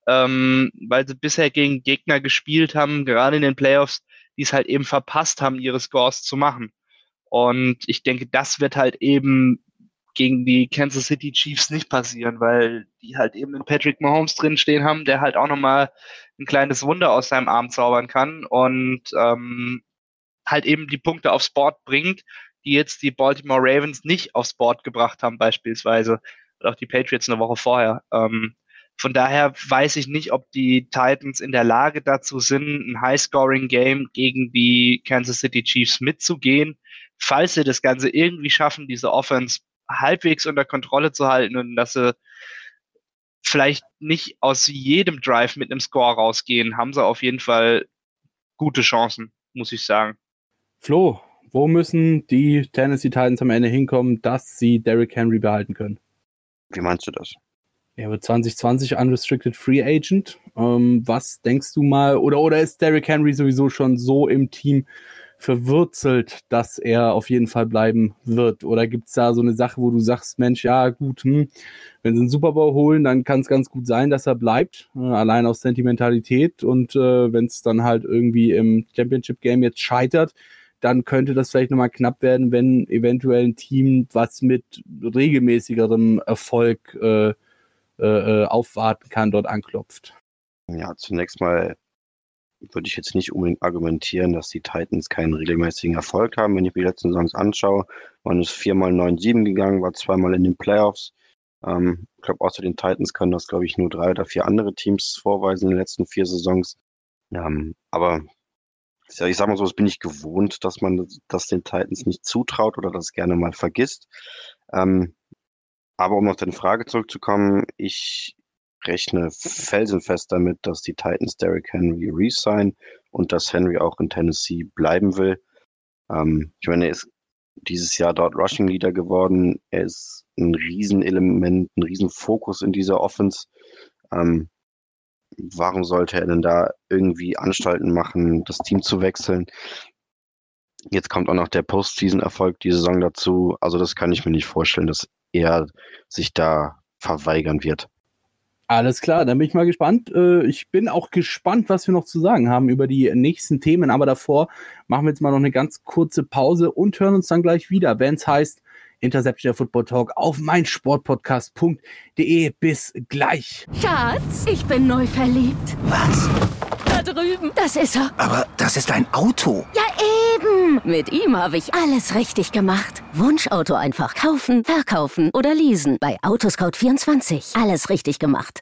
ähm, weil sie bisher gegen Gegner gespielt haben, gerade in den Playoffs, die es halt eben verpasst haben, ihre Scores zu machen. Und ich denke, das wird halt eben gegen die Kansas City Chiefs nicht passieren, weil die halt eben in Patrick Mahomes drinstehen haben, der halt auch nochmal ein kleines Wunder aus seinem Arm zaubern kann und ähm, halt eben die Punkte aufs Board bringt, die jetzt die Baltimore Ravens nicht aufs Board gebracht haben, beispielsweise. Oder auch die Patriots eine Woche vorher. Ähm, von daher weiß ich nicht, ob die Titans in der Lage dazu sind, ein High-Scoring-Game gegen die Kansas City Chiefs mitzugehen. Falls sie das Ganze irgendwie schaffen, diese Offense halbwegs unter Kontrolle zu halten und dass sie vielleicht nicht aus jedem Drive mit einem Score rausgehen, haben sie auf jeden Fall gute Chancen, muss ich sagen. Flo, wo müssen die Tennessee Titans am Ende hinkommen, dass sie Derrick Henry behalten können? Wie meinst du das? Er wird 2020 Unrestricted Free Agent. Ähm, was denkst du mal, oder, oder ist Derrick Henry sowieso schon so im Team verwurzelt, dass er auf jeden Fall bleiben wird? Oder gibt es da so eine Sache, wo du sagst, Mensch, ja gut, hm, wenn sie einen Super Bowl holen, dann kann es ganz gut sein, dass er bleibt, äh, allein aus Sentimentalität. Und äh, wenn es dann halt irgendwie im Championship Game jetzt scheitert, dann könnte das vielleicht nochmal knapp werden, wenn eventuell ein Team, was mit regelmäßigerem Erfolg äh, äh, äh, aufwarten kann, dort anklopft. Ja, zunächst mal würde ich jetzt nicht unbedingt argumentieren, dass die Titans keinen regelmäßigen Erfolg haben. Wenn ich mir die letzten Saisons anschaue, man ist viermal 9-7 gegangen, war zweimal in den Playoffs. Ähm, ich glaube, außer den Titans können das, glaube ich, nur drei oder vier andere Teams vorweisen in den letzten vier Saisons. Ähm, aber ja, ich sage mal so, das bin ich gewohnt, dass man das den Titans nicht zutraut oder das gerne mal vergisst. Ähm, aber um auf deine Frage zurückzukommen, ich rechne felsenfest damit, dass die Titans Derrick Henry resign und dass Henry auch in Tennessee bleiben will. Ähm, ich meine, er ist dieses Jahr dort Rushing Leader geworden. Er ist ein Riesenelement, ein Riesenfokus in dieser Offense. Ähm, warum sollte er denn da irgendwie Anstalten machen, das Team zu wechseln? Jetzt kommt auch noch der Postseason-Erfolg die Saison dazu. Also das kann ich mir nicht vorstellen, dass er sich da verweigern wird. Alles klar, dann bin ich mal gespannt. Äh, ich bin auch gespannt, was wir noch zu sagen haben über die nächsten Themen. Aber davor machen wir jetzt mal noch eine ganz kurze Pause und hören uns dann gleich wieder, wenn es heißt Interception der Football Talk auf meinsportpodcast.de. Bis gleich. Schatz, ich bin neu verliebt. Was? Da drüben. Das ist er. Aber das ist ein Auto. Ja, eben. Mit ihm habe ich alles richtig gemacht. Wunschauto einfach kaufen, verkaufen oder leasen. Bei Autoscout24. Alles richtig gemacht.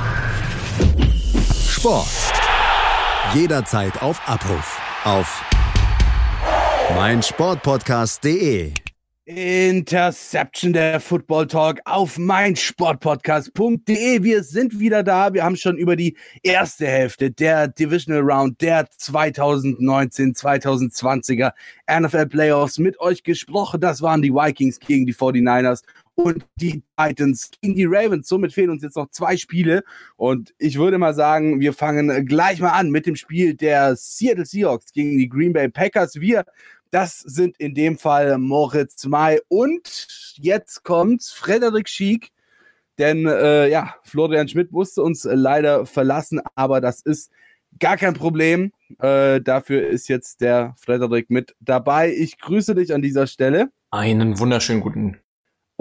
Sport. Jederzeit auf Abruf. Auf meinsportpodcast.de. Interception der Football Talk auf meinsportpodcast.de. Wir sind wieder da. Wir haben schon über die erste Hälfte der Divisional Round der 2019-2020er NFL Playoffs mit euch gesprochen. Das waren die Vikings gegen die 49ers und die Titans gegen die Ravens. Somit fehlen uns jetzt noch zwei Spiele. Und ich würde mal sagen, wir fangen gleich mal an mit dem Spiel der Seattle Seahawks gegen die Green Bay Packers. Wir, das sind in dem Fall Moritz May und jetzt kommt Frederik Schiek. Denn äh, ja, Florian Schmidt musste uns leider verlassen, aber das ist gar kein Problem. Äh, dafür ist jetzt der Frederik mit dabei. Ich grüße dich an dieser Stelle. Einen wunderschönen guten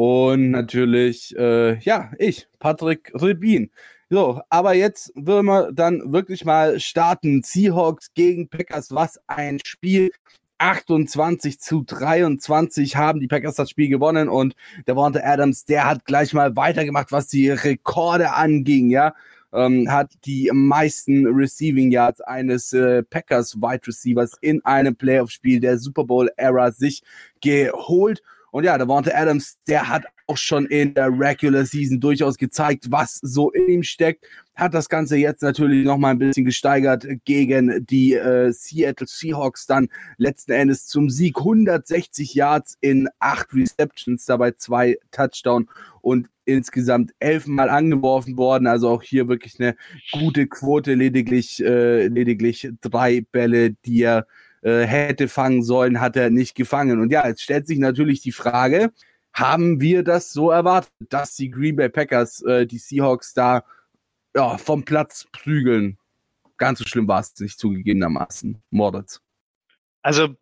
und natürlich, äh, ja, ich, Patrick Ribin. So, aber jetzt würden wir dann wirklich mal starten. Seahawks gegen Packers, was ein Spiel. 28 zu 23 haben die Packers das Spiel gewonnen und der Warner Adams, der hat gleich mal weitergemacht, was die Rekorde anging, ja. Ähm, hat die meisten Receiving Yards eines äh, Packers Wide Receivers in einem Playoff-Spiel der Super Bowl Era sich geholt. Und ja, der Warnte Adams, der hat auch schon in der Regular Season durchaus gezeigt, was so in ihm steckt. Hat das Ganze jetzt natürlich noch mal ein bisschen gesteigert gegen die äh, Seattle Seahawks. Dann letzten Endes zum Sieg 160 Yards in acht Receptions, dabei zwei Touchdown und insgesamt elfmal angeworfen worden. Also auch hier wirklich eine gute Quote, lediglich, äh, lediglich drei Bälle, die er äh, hätte fangen sollen, hat er nicht gefangen. Und ja, jetzt stellt sich natürlich die Frage, haben wir das so erwartet, dass die Green Bay Packers äh, die Seahawks da ja, vom Platz prügeln? Ganz so schlimm war es nicht zugegebenermaßen, Moritz. Also,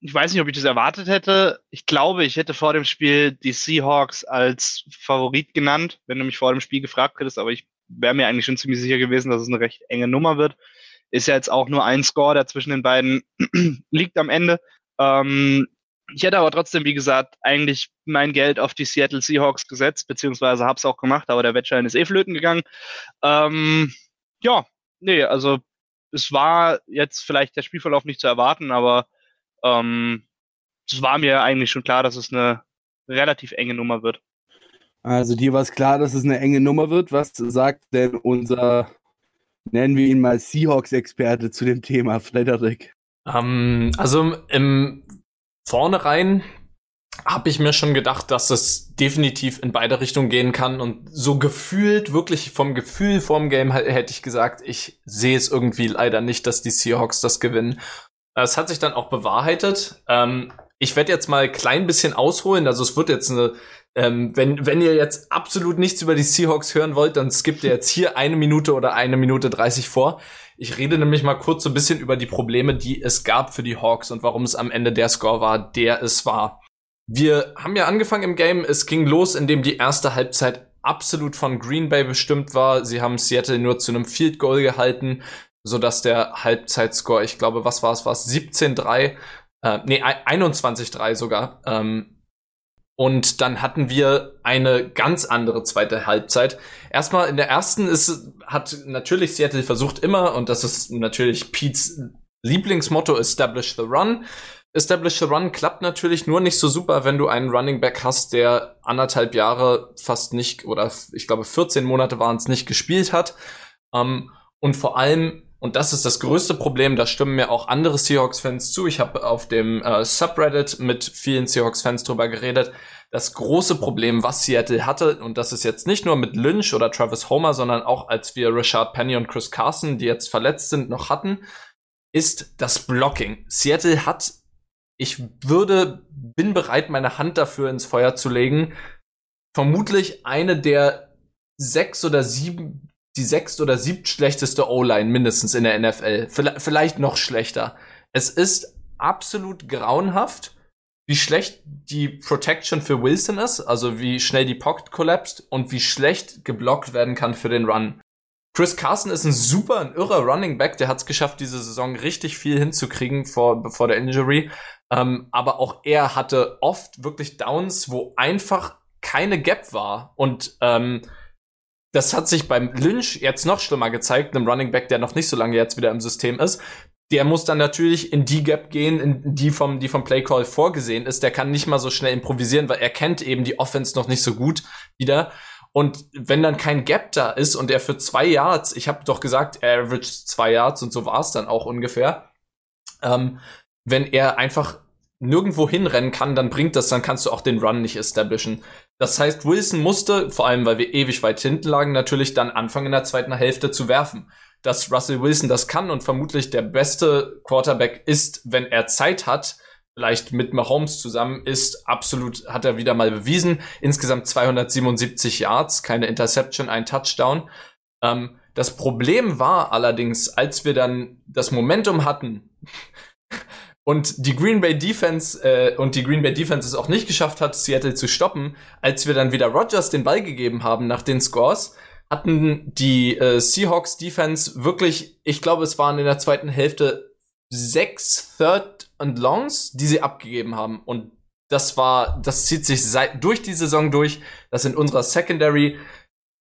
ich weiß nicht, ob ich das erwartet hätte. Ich glaube, ich hätte vor dem Spiel die Seahawks als Favorit genannt, wenn du mich vor dem Spiel gefragt hättest, aber ich wäre mir eigentlich schon ziemlich sicher gewesen, dass es eine recht enge Nummer wird. Ist ja jetzt auch nur ein Score, der zwischen den beiden liegt am Ende. Ähm, ich hätte aber trotzdem, wie gesagt, eigentlich mein Geld auf die Seattle Seahawks gesetzt, beziehungsweise habe es auch gemacht, aber der Wettschein ist eh flöten gegangen. Ähm, ja, nee, also es war jetzt vielleicht der Spielverlauf nicht zu erwarten, aber ähm, es war mir eigentlich schon klar, dass es eine relativ enge Nummer wird. Also dir war es klar, dass es eine enge Nummer wird. Was sagt denn unser nennen wir ihn mal Seahawks-Experte zu dem Thema, Frederik. Ähm, also im Vornherein habe ich mir schon gedacht, dass es definitiv in beide Richtungen gehen kann und so gefühlt, wirklich vom Gefühl vorm Game hätte ich gesagt, ich sehe es irgendwie leider nicht, dass die Seahawks das gewinnen. Es hat sich dann auch bewahrheitet. Ähm, ich werde jetzt mal klein bisschen ausholen, also es wird jetzt eine ähm, wenn, wenn ihr jetzt absolut nichts über die Seahawks hören wollt, dann skippt ihr jetzt hier eine Minute oder eine Minute 30 vor. Ich rede nämlich mal kurz so ein bisschen über die Probleme, die es gab für die Hawks und warum es am Ende der Score war, der es war. Wir haben ja angefangen im Game, es ging los, indem die erste Halbzeit absolut von Green Bay bestimmt war. Sie haben Seattle nur zu einem Field Goal gehalten, so dass der Halbzeitscore, ich glaube, was war es, war es 17-3, äh, nee, 21-3 sogar, ähm, und dann hatten wir eine ganz andere zweite Halbzeit. Erstmal in der ersten ist, hat natürlich Seattle versucht immer, und das ist natürlich Pete's Lieblingsmotto, Establish the Run. Establish the Run klappt natürlich nur nicht so super, wenn du einen Running Back hast, der anderthalb Jahre fast nicht, oder ich glaube 14 Monate waren es nicht gespielt hat. Um, ähm, und vor allem, und das ist das größte Problem, da stimmen mir auch andere Seahawks-Fans zu. Ich habe auf dem äh, Subreddit mit vielen Seahawks-Fans drüber geredet. Das große Problem, was Seattle hatte, und das ist jetzt nicht nur mit Lynch oder Travis Homer, sondern auch als wir Richard Penny und Chris Carson, die jetzt verletzt sind, noch hatten, ist das Blocking. Seattle hat, ich würde, bin bereit, meine Hand dafür ins Feuer zu legen, vermutlich eine der sechs oder sieben, die sechst oder siebt schlechteste O-Line mindestens in der NFL. Vielleicht noch schlechter. Es ist absolut grauenhaft, wie schlecht die Protection für Wilson ist, also wie schnell die Pocket collapsed und wie schlecht geblockt werden kann für den Run. Chris Carson ist ein super, ein irrer Running Back, der hat es geschafft, diese Saison richtig viel hinzukriegen vor, bevor der Injury. Ähm, aber auch er hatte oft wirklich Downs, wo einfach keine Gap war. Und ähm, das hat sich beim Lynch jetzt noch schlimmer gezeigt, einem Running Back, der noch nicht so lange jetzt wieder im System ist. Der muss dann natürlich in die Gap gehen, in die vom, die vom Playcall vorgesehen ist. Der kann nicht mal so schnell improvisieren, weil er kennt eben die Offense noch nicht so gut wieder. Und wenn dann kein Gap da ist und er für zwei Yards, ich habe doch gesagt, er averaged zwei Yards und so war es dann auch ungefähr, ähm, wenn er einfach nirgendwo hinrennen kann, dann bringt das, dann kannst du auch den Run nicht establishen. Das heißt, Wilson musste, vor allem weil wir ewig weit hinten lagen, natürlich dann anfangen in der zweiten Hälfte zu werfen. Dass Russell Wilson das kann und vermutlich der beste Quarterback ist, wenn er Zeit hat, vielleicht mit Mahomes zusammen ist, absolut, hat er wieder mal bewiesen. Insgesamt 277 Yards, keine Interception, ein Touchdown. Ähm, das Problem war allerdings, als wir dann das Momentum hatten und die Green Bay Defense äh, und die Green Bay Defense es auch nicht geschafft hat, Seattle zu stoppen, als wir dann wieder Rogers den Ball gegeben haben nach den Scores, hatten die äh, Seahawks Defense wirklich, ich glaube, es waren in der zweiten Hälfte sechs Third and Longs, die sie abgegeben haben. Und das war, das zieht sich seit, durch die Saison durch, dass in unserer Secondary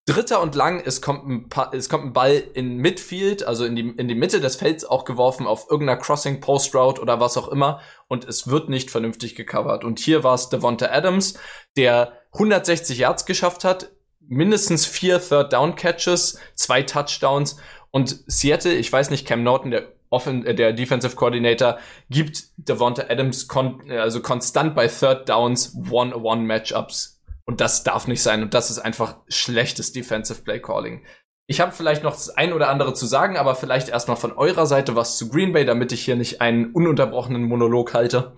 Dritter und lang, es kommt ein, paar, es kommt ein Ball in Midfield, also in die, in die Mitte des Felds auch geworfen auf irgendeiner Crossing Post Route oder was auch immer und es wird nicht vernünftig gecovert. Und hier war es Devonta Adams, der 160 Yards geschafft hat, mindestens vier Third Down Catches, zwei Touchdowns und Seattle, ich weiß nicht, Cam Norton, der Offen äh, der Defensive Coordinator, gibt Devonta Adams kon also konstant bei Third Downs One-on-One Matchups. Und das darf nicht sein. Und das ist einfach schlechtes Defensive Play Calling. Ich habe vielleicht noch das ein oder andere zu sagen, aber vielleicht erstmal von eurer Seite was zu Green Bay, damit ich hier nicht einen ununterbrochenen Monolog halte.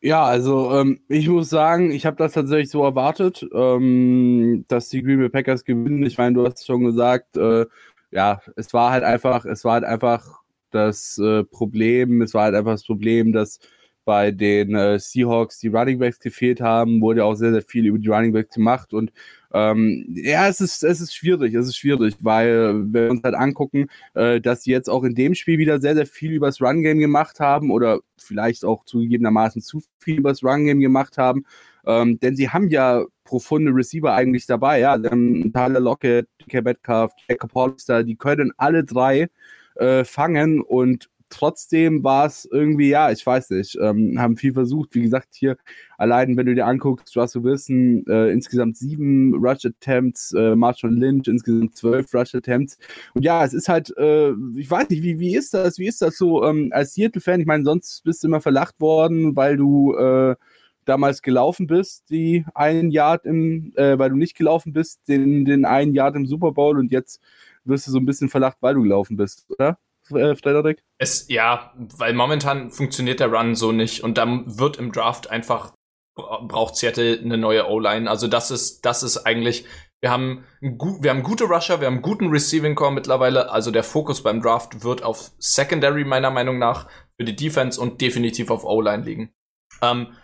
Ja, also ähm, ich muss sagen, ich habe das tatsächlich so erwartet, ähm, dass die Green Bay Packers gewinnen. Ich meine, du hast schon gesagt, äh, ja, es war halt einfach, es war halt einfach das äh, Problem, es war halt einfach das Problem, dass bei den äh, Seahawks die Running Backs gefehlt haben, wurde auch sehr, sehr viel über die Running Backs gemacht und ähm, ja, es ist, es ist schwierig, es ist schwierig, weil wenn wir uns halt angucken, äh, dass sie jetzt auch in dem Spiel wieder sehr, sehr viel übers Run-Game gemacht haben oder vielleicht auch zugegebenermaßen zu viel übers Run-Game gemacht haben, ähm, denn sie haben ja profunde Receiver eigentlich dabei, ja, Tyler Lockett, DK Metcalf, Jacob Hollister, die können alle drei äh, fangen und trotzdem war es irgendwie, ja, ich weiß nicht, ähm, haben viel versucht. Wie gesagt, hier allein, wenn du dir anguckst, Russell Wilson, äh, insgesamt sieben Rush Attempts, äh, Marshall Lynch, insgesamt zwölf Rush Attempts. Und ja, es ist halt, äh, ich weiß nicht, wie, wie ist das, wie ist das so ähm, als Seattle-Fan? Ich meine, sonst bist du immer verlacht worden, weil du äh, damals gelaufen bist, die einen Yard im, äh, weil du nicht gelaufen bist, den, den einen Yard im Super Bowl und jetzt wirst du so ein bisschen verlacht, weil du gelaufen bist, oder? Äh, Frederik? Es, ja, weil momentan funktioniert der Run so nicht und dann wird im Draft einfach braucht Seattle eine neue O-Line. Also das ist, das ist eigentlich, wir haben, wir haben gute Rusher, wir haben guten Receiving Core mittlerweile. Also der Fokus beim Draft wird auf Secondary meiner Meinung nach für die Defense und definitiv auf O-Line liegen. Ähm,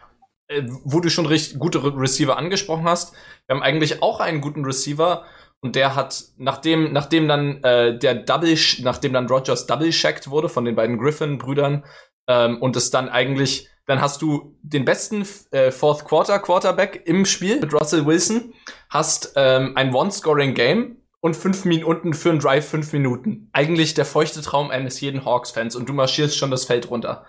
äh, wo du schon richtig gute Receiver angesprochen hast, wir haben eigentlich auch einen guten Receiver und der hat, nachdem, nachdem dann äh, der Double, nachdem dann Rogers double-checked wurde von den beiden Griffin-Brüdern ähm, und es dann eigentlich, dann hast du den besten äh, Fourth Quarter Quarterback im Spiel mit Russell Wilson, hast ähm, ein One-Scoring-Game und fünf Minuten für einen Drive fünf Minuten. Eigentlich der feuchte Traum eines jeden Hawks-Fans und du marschierst schon das Feld runter.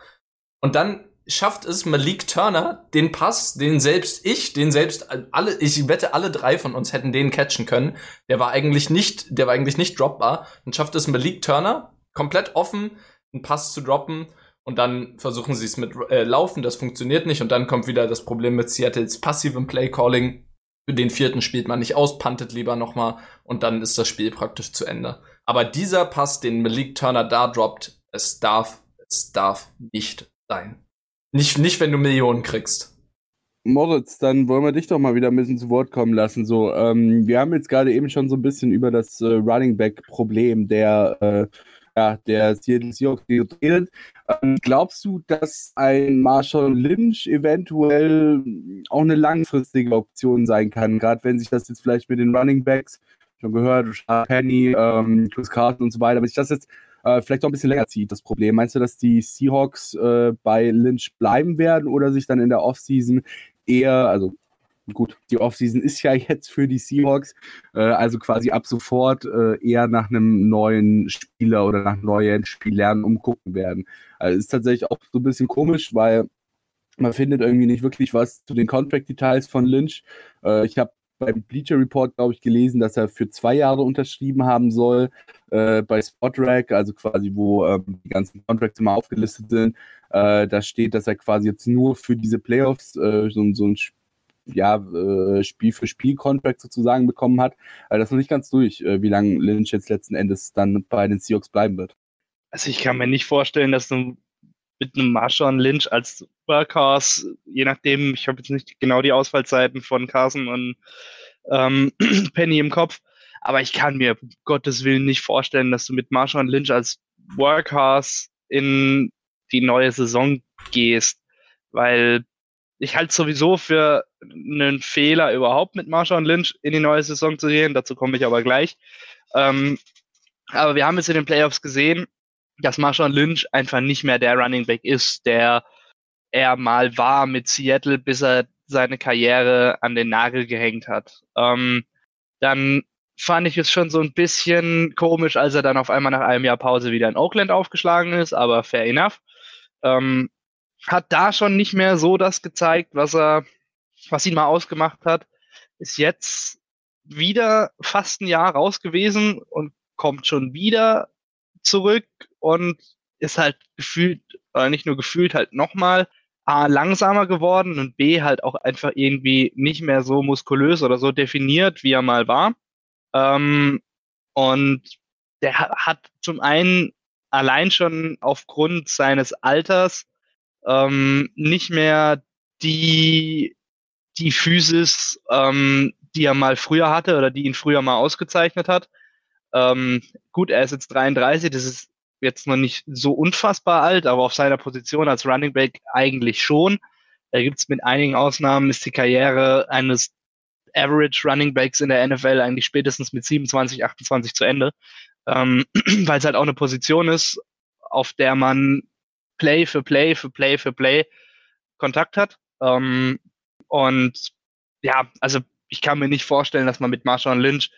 Und dann schafft es Malik Turner, den Pass, den selbst ich, den selbst alle, ich wette, alle drei von uns hätten den catchen können. Der war eigentlich nicht, der war eigentlich nicht dropbar. Dann schafft es Malik Turner, komplett offen, einen Pass zu droppen und dann versuchen sie es mit äh, Laufen, das funktioniert nicht und dann kommt wieder das Problem mit Seattles passivem Play-Calling. Für den vierten spielt man nicht aus, puntet lieber nochmal und dann ist das Spiel praktisch zu Ende. Aber dieser Pass, den Malik Turner da droppt, es darf, es darf nicht sein. Nicht, nicht wenn du Millionen kriegst. Moritz, dann wollen wir dich doch mal wieder ein bisschen zu Wort kommen lassen. So, ähm, wir haben jetzt gerade eben schon so ein bisschen über das äh, Running Back Problem der äh, ja, der Seattle Seahawks geredet. Ähm, glaubst du, dass ein Marshall Lynch eventuell auch eine langfristige Option sein kann, gerade wenn sich das jetzt vielleicht mit den Running Backs schon gehört, Penny, ähm, Chris Carson und so weiter, wenn sich das jetzt äh, vielleicht auch ein bisschen länger zieht, das Problem. Meinst du, dass die Seahawks äh, bei Lynch bleiben werden oder sich dann in der Offseason eher, also gut, die Offseason ist ja jetzt für die Seahawks, äh, also quasi ab sofort äh, eher nach einem neuen Spieler oder nach neuen Spiellernen umgucken werden. Also ist tatsächlich auch so ein bisschen komisch, weil man findet irgendwie nicht wirklich was zu den Contract-Details von Lynch. Äh, ich habe beim Bleacher Report, glaube ich, gelesen, dass er für zwei Jahre unterschrieben haben soll. Äh, bei Spotrack, also quasi, wo ähm, die ganzen Contracts immer aufgelistet sind, äh, da steht, dass er quasi jetzt nur für diese Playoffs äh, so, so ein ja, äh, Spiel für Spiel Contract sozusagen bekommen hat. Also das ist noch nicht ganz durch, äh, wie lange Lynch jetzt letzten Endes dann bei den Seahawks bleiben wird. Also ich kann mir nicht vorstellen, dass du mit einem Marshawn Lynch als Workhorse, je nachdem, ich habe jetzt nicht genau die Ausfallzeiten von Carson und ähm, Penny im Kopf, aber ich kann mir um Gottes Willen nicht vorstellen, dass du mit Marshawn Lynch als Workhorse in die neue Saison gehst, weil ich halte sowieso für einen Fehler überhaupt mit Marshawn Lynch in die neue Saison zu gehen. Dazu komme ich aber gleich. Ähm, aber wir haben es in den Playoffs gesehen, dass Marshawn Lynch einfach nicht mehr der Running Back ist, der er mal war mit Seattle, bis er seine Karriere an den Nagel gehängt hat. Ähm, dann fand ich es schon so ein bisschen komisch, als er dann auf einmal nach einem Jahr Pause wieder in Oakland aufgeschlagen ist, aber fair enough. Ähm, hat da schon nicht mehr so das gezeigt, was er, was ihn mal ausgemacht hat. Ist jetzt wieder fast ein Jahr raus gewesen und kommt schon wieder zurück und ist halt gefühlt, oder nicht nur gefühlt, halt nochmal A, langsamer geworden und B, halt auch einfach irgendwie nicht mehr so muskulös oder so definiert, wie er mal war. Ähm, und der hat zum einen allein schon aufgrund seines Alters ähm, nicht mehr die, die Physis, ähm, die er mal früher hatte oder die ihn früher mal ausgezeichnet hat. Ähm, gut, er ist jetzt 33, das ist jetzt noch nicht so unfassbar alt, aber auf seiner Position als Running Back eigentlich schon. Da gibt es mit einigen Ausnahmen, ist die Karriere eines Average Running Backs in der NFL eigentlich spätestens mit 27, 28 zu Ende, ähm, weil es halt auch eine Position ist, auf der man Play für Play für Play für Play Kontakt hat. Ähm, und ja, also ich kann mir nicht vorstellen, dass man mit Marshawn Lynch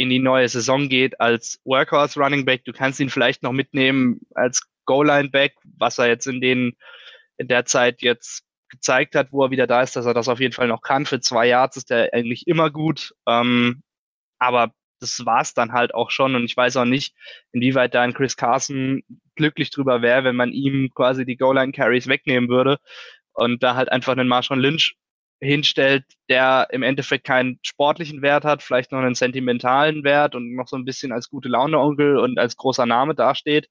in die neue Saison geht als Workhorse Running Back. Du kannst ihn vielleicht noch mitnehmen als Goal-Line Back, was er jetzt in den in der Zeit jetzt gezeigt hat, wo er wieder da ist, dass er das auf jeden Fall noch kann. Für zwei Yards ist er eigentlich immer gut. Ähm, aber das war's dann halt auch schon. Und ich weiß auch nicht, inwieweit da ein Chris Carson glücklich drüber wäre, wenn man ihm quasi die Goal-Line-Carries wegnehmen würde und da halt einfach einen Marshawn Lynch hinstellt, der im Endeffekt keinen sportlichen Wert hat, vielleicht noch einen sentimentalen Wert und noch so ein bisschen als gute Laune-Onkel und als großer Name dasteht.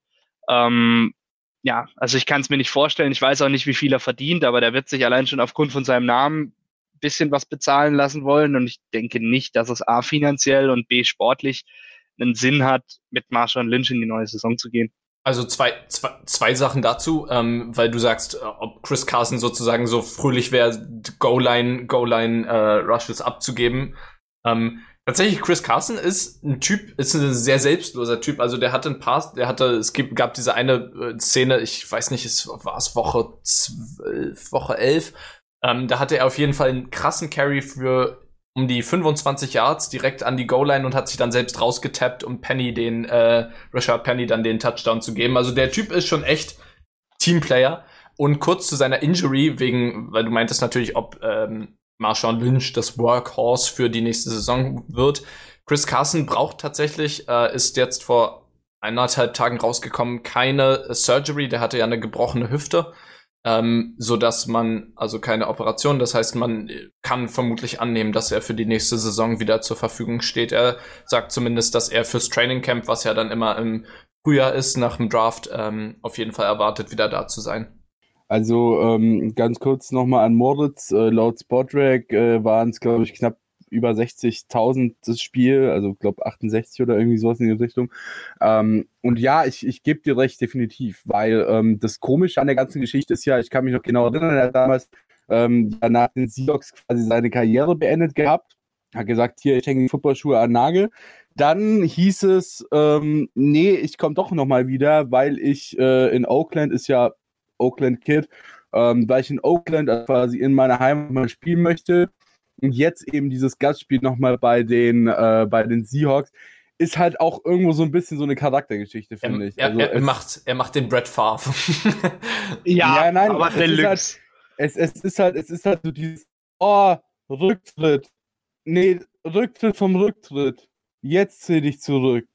Ähm, ja, also ich kann es mir nicht vorstellen. Ich weiß auch nicht, wie viel er verdient, aber der wird sich allein schon aufgrund von seinem Namen bisschen was bezahlen lassen wollen. Und ich denke nicht, dass es A finanziell und B sportlich einen Sinn hat, mit Marshall Lynch in die neue Saison zu gehen. Also zwei, zwei, zwei Sachen dazu, ähm, weil du sagst, äh, ob Chris Carson sozusagen so fröhlich wäre, Goal-Line, Goal-Line äh, Rushes abzugeben. Ähm, tatsächlich, Chris Carson ist ein Typ, ist ein sehr selbstloser Typ. Also der hatte ein paar, der hatte, es gibt, gab diese eine äh, Szene, ich weiß nicht, es war es Woche zwölf, Woche elf, ähm, da hatte er auf jeden Fall einen krassen Carry für um die 25 Yards direkt an die Goal-Line und hat sich dann selbst rausgetappt, um Penny den, äh, Richard Penny dann den Touchdown zu geben. Also der Typ ist schon echt Teamplayer. Und kurz zu seiner Injury, wegen, weil du meintest natürlich, ob ähm, Marshawn Lynch das Workhorse für die nächste Saison wird. Chris Carson braucht tatsächlich, äh, ist jetzt vor eineinhalb Tagen rausgekommen, keine Surgery, der hatte ja eine gebrochene Hüfte, ähm, so dass man, also keine Operation, das heißt, man kann vermutlich annehmen, dass er für die nächste Saison wieder zur Verfügung steht. Er sagt zumindest, dass er fürs Training Camp, was ja dann immer im Frühjahr ist, nach dem Draft, ähm, auf jeden Fall erwartet, wieder da zu sein. Also ähm, ganz kurz nochmal an Moritz. Äh, laut Sportrack äh, waren es, glaube ich, knapp über 60.000 das Spiel, also glaube 68 oder irgendwie sowas in die Richtung. Ähm, und ja, ich, ich gebe dir recht, definitiv, weil ähm, das Komische an der ganzen Geschichte ist ja, ich kann mich noch genau erinnern, er hat damals ähm, nach den Seahawks quasi seine Karriere beendet gehabt, hat gesagt, hier, ich hänge die Footballschuhe an Nagel. Dann hieß es, ähm, nee, ich komme doch nochmal wieder, weil ich äh, in Oakland ist ja Oakland Kid, ähm, weil ich in Oakland quasi in meiner Heimat mal spielen möchte und jetzt eben dieses Gastspiel nochmal bei den, äh, bei den Seahawks ist halt auch irgendwo so ein bisschen so eine Charaktergeschichte, finde ich. Also er, er macht, er macht den Brett Favre. ja, ja, nein, aber es ist, halt, es, es ist halt, es ist halt so dieses, oh, Rücktritt. Nee, Rücktritt vom Rücktritt. Jetzt zähl dich zurück.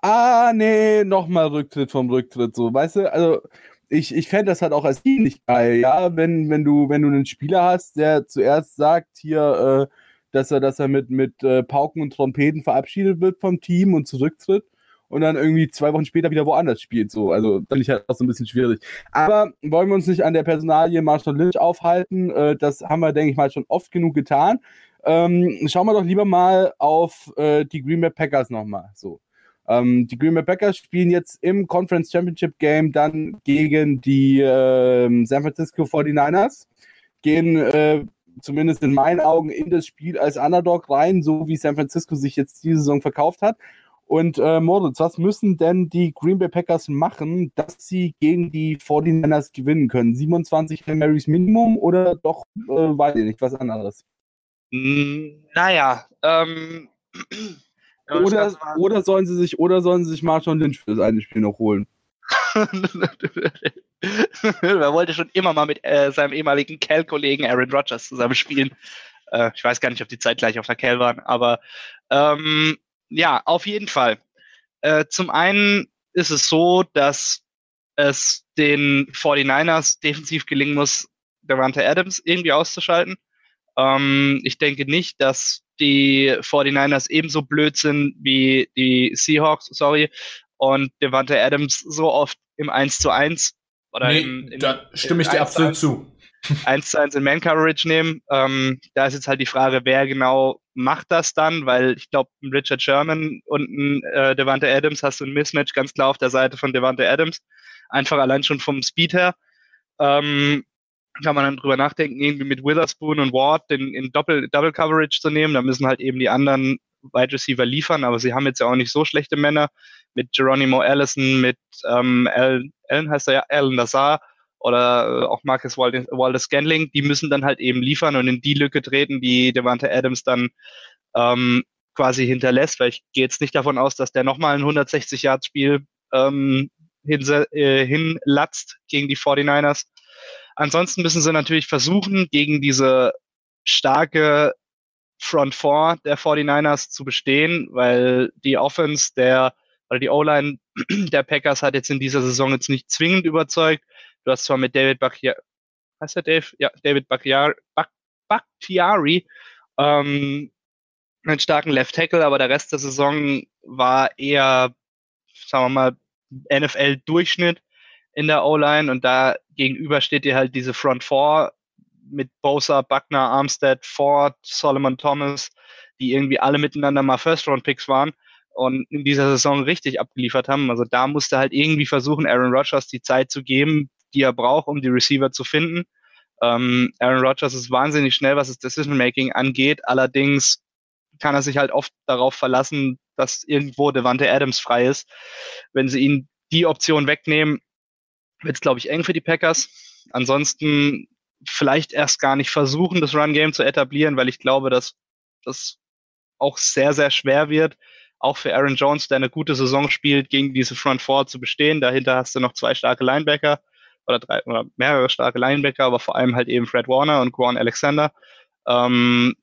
Ah, nee, nochmal Rücktritt vom Rücktritt, so, weißt du? Also, ich, ich fände das halt auch als Team nicht geil, ja, wenn, wenn du, wenn du einen Spieler hast, der zuerst sagt, hier, äh, dass er, dass er mit, mit äh, Pauken und Trompeten verabschiedet wird vom Team und zurücktritt und dann irgendwie zwei Wochen später wieder woanders spielt. So, also dann ich halt auch so ein bisschen schwierig. Aber wollen wir uns nicht an der Personalie Marshall Lynch aufhalten? Äh, das haben wir, denke ich mal, schon oft genug getan. Ähm, schauen wir doch lieber mal auf äh, die Green Bay Packers nochmal. So. Ähm, die Green Bay Packers spielen jetzt im Conference Championship Game dann gegen die äh, San Francisco 49ers. Gehen äh, zumindest in meinen Augen in das Spiel als Underdog rein, so wie San Francisco sich jetzt diese Saison verkauft hat. Und äh, Moritz, was müssen denn die Green Bay Packers machen, dass sie gegen die 49ers gewinnen können? 27 Marys Minimum oder doch, äh, weiß ich nicht, was anderes? Naja, ähm, oder, oder sollen sie sich, oder sollen sie sich Marshall Lynch für das eine Spiel noch holen? er wollte schon immer mal mit äh, seinem ehemaligen Cal-Kollegen Aaron Rodgers zusammen spielen. Äh, ich weiß gar nicht, ob die Zeit gleich auf der Cal waren, aber ähm, ja, auf jeden Fall. Äh, zum einen ist es so, dass es den 49ers defensiv gelingen muss, Devante Adams irgendwie auszuschalten. Ähm, ich denke nicht, dass die 49ers ebenso blöd sind wie die Seahawks, sorry, und Devante Adams so oft im 1 zu 1 oder nee, im, im, da stimme ich dir absolut zu. 1 zu 1 in Man-Coverage nehmen. Ähm, da ist jetzt halt die Frage, wer genau macht das dann, weil ich glaube, Richard Sherman und ein äh, Devante Adams hast du ein Mismatch ganz klar auf der Seite von Devante Adams. Einfach allein schon vom Speed her. Ähm, kann man dann drüber nachdenken, irgendwie mit Witherspoon und Ward in, in Doppel, Double Coverage zu nehmen. Da müssen halt eben die anderen Wide Receiver liefern, aber sie haben jetzt ja auch nicht so schlechte Männer mit Geronimo Allison, mit ähm, Alan, Alan heißt er ja, Alan Lazar oder äh, auch Marcus Waldes Scanling, die müssen dann halt eben liefern und in die Lücke treten, die Devante Adams dann ähm, quasi hinterlässt, weil ich gehe jetzt nicht davon aus, dass der nochmal ein 160-Yard-Spiel ähm, hin, äh, hinlatzt gegen die 49ers. Ansonsten müssen sie natürlich versuchen, gegen diese starke Front Four der 49ers zu bestehen, weil die Offense der oder die O-Line der Packers hat jetzt in dieser Saison jetzt nicht zwingend überzeugt. Du hast zwar mit David Bakhtiari, heißt der Dave? Ja, David Bakhtiari, ähm, einen starken Left Tackle, aber der Rest der Saison war eher, sagen wir mal, NFL-Durchschnitt in der O-Line und da gegenüber steht dir halt diese Front Four mit Bosa, Buckner, Armstead, Ford, Solomon Thomas, die irgendwie alle miteinander mal First-Round-Picks waren und in dieser Saison richtig abgeliefert haben. Also da musste halt irgendwie versuchen, Aaron Rodgers die Zeit zu geben, die er braucht, um die Receiver zu finden. Ähm, Aaron Rodgers ist wahnsinnig schnell, was das Decision-Making angeht. Allerdings kann er sich halt oft darauf verlassen, dass irgendwo Devante Adams frei ist. Wenn sie ihn die Option wegnehmen, wird es, glaube ich, eng für die Packers. Ansonsten vielleicht erst gar nicht versuchen, das Run-Game zu etablieren, weil ich glaube, dass das auch sehr, sehr schwer wird, auch für Aaron Jones, der eine gute Saison spielt, gegen diese Front Four zu bestehen. Dahinter hast du noch zwei starke Linebacker oder drei oder mehrere starke Linebacker, aber vor allem halt eben Fred Warner und Quan Alexander, ähm,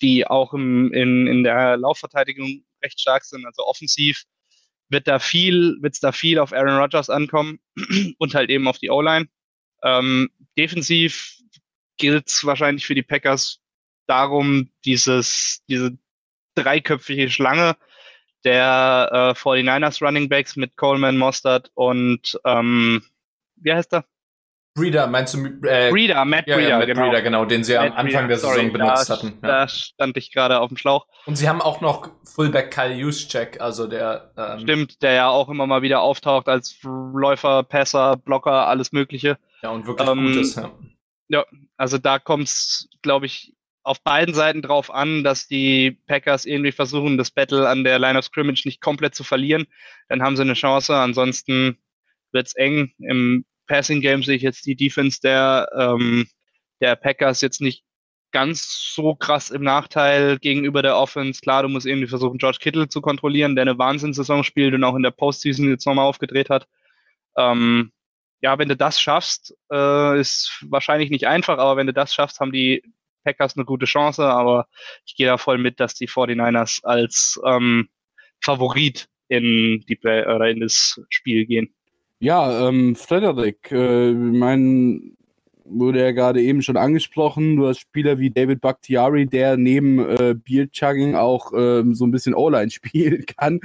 die auch im, in, in der Laufverteidigung recht stark sind. Also offensiv wird da viel, wird es da viel auf Aaron Rodgers ankommen und halt eben auf die O-Line. Ähm, defensiv gilt es wahrscheinlich für die Packers darum, dieses, diese dreiköpfige Schlange der äh, 49ers Running Backs mit Coleman, Mostert und ähm, wie heißt er? Breeder, meinst du? Äh, Breeder, Matt ja, Breeder, ja, Matt genau. Breeder, genau, den sie Matt am Anfang Breeder, der Saison sorry, benutzt da, hatten. Ja. Da stand ich gerade auf dem Schlauch. Und sie haben auch noch Fullback Kyle Juszczyk, also der ähm, Stimmt, der ja auch immer mal wieder auftaucht als Läufer, Passer, Blocker, alles mögliche. Ja, und wirklich ähm, gut ist, ja. Ja, also da kommt es, glaube ich, auf beiden Seiten drauf an, dass die Packers irgendwie versuchen, das Battle an der Line of Scrimmage nicht komplett zu verlieren. Dann haben sie eine Chance. Ansonsten wird's eng. Im Passing Game sehe ich jetzt die Defense der, ähm, der Packers jetzt nicht ganz so krass im Nachteil gegenüber der Offense. Klar, du musst irgendwie versuchen, George Kittle zu kontrollieren, der eine Wahnsinnssaison spielt und auch in der Postseason jetzt nochmal aufgedreht hat. Ähm, ja, wenn du das schaffst, äh, ist wahrscheinlich nicht einfach, aber wenn du das schaffst, haben die Packers eine gute Chance, aber ich gehe da voll mit, dass die 49ers als ähm, Favorit in, die, oder in das Spiel gehen. Ja, ähm, Frederik, äh, mein wurde ja gerade eben schon angesprochen. Du hast Spieler wie David Bakhtiari, der neben äh, Beer-Chugging auch äh, so ein bisschen O-Line spielen kann.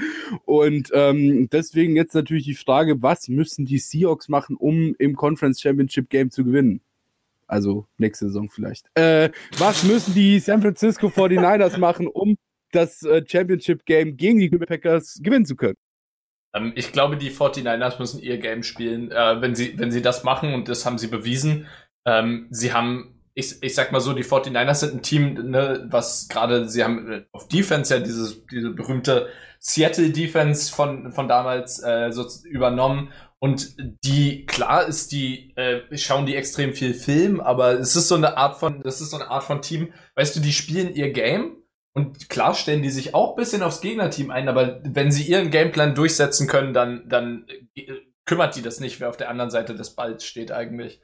Und ähm, deswegen jetzt natürlich die Frage, was müssen die Seahawks machen, um im Conference Championship Game zu gewinnen? Also nächste Saison vielleicht. Äh, was müssen die San Francisco 49ers machen, um das äh, Championship Game gegen die Green Packers gewinnen zu können? Ähm, ich glaube, die 49ers müssen ihr Game spielen. Äh, wenn, sie, wenn sie das machen, und das haben sie bewiesen, ähm, sie haben, ich, ich sag mal so, die 49ers sind ein Team, ne, was gerade, sie haben äh, auf Defense ja dieses, diese berühmte Seattle Defense von, von damals äh, so übernommen und die, klar ist die, äh, schauen die extrem viel Film, aber es ist so eine Art von, das ist so eine Art von Team, weißt du, die spielen ihr Game und klar stellen die sich auch bisschen aufs Gegnerteam ein, aber wenn sie ihren Gameplan durchsetzen können, dann, dann äh, kümmert die das nicht, wer auf der anderen Seite des Balls steht eigentlich.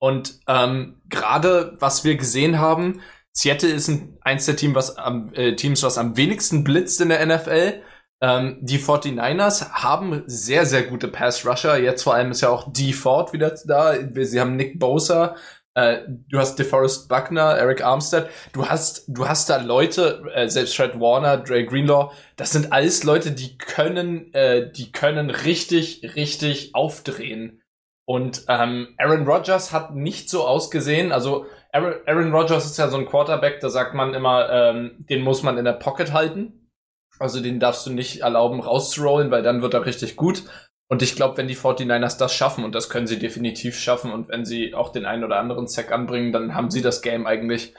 Und ähm, gerade was wir gesehen haben, Seattle ist ein, eins der Team, was am, äh, Teams, was am wenigsten blitzt in der NFL. Ähm, die 49ers haben sehr, sehr gute Pass-Rusher. Jetzt vor allem ist ja auch D. Ford wieder da. Sie haben Nick Bosa. Äh, du hast DeForest Buckner, Eric Armstead. Du hast, du hast da Leute, äh, selbst Fred Warner, Dre Greenlaw. Das sind alles Leute, die können, äh, die können richtig, richtig aufdrehen. Und ähm, Aaron Rodgers hat nicht so ausgesehen. Also Aaron, Aaron Rodgers ist ja so ein Quarterback, da sagt man immer, ähm, den muss man in der Pocket halten. Also den darfst du nicht erlauben, rauszurollen, weil dann wird er richtig gut. Und ich glaube, wenn die 49ers das schaffen, und das können sie definitiv schaffen, und wenn sie auch den einen oder anderen Sack anbringen, dann haben sie das Game eigentlich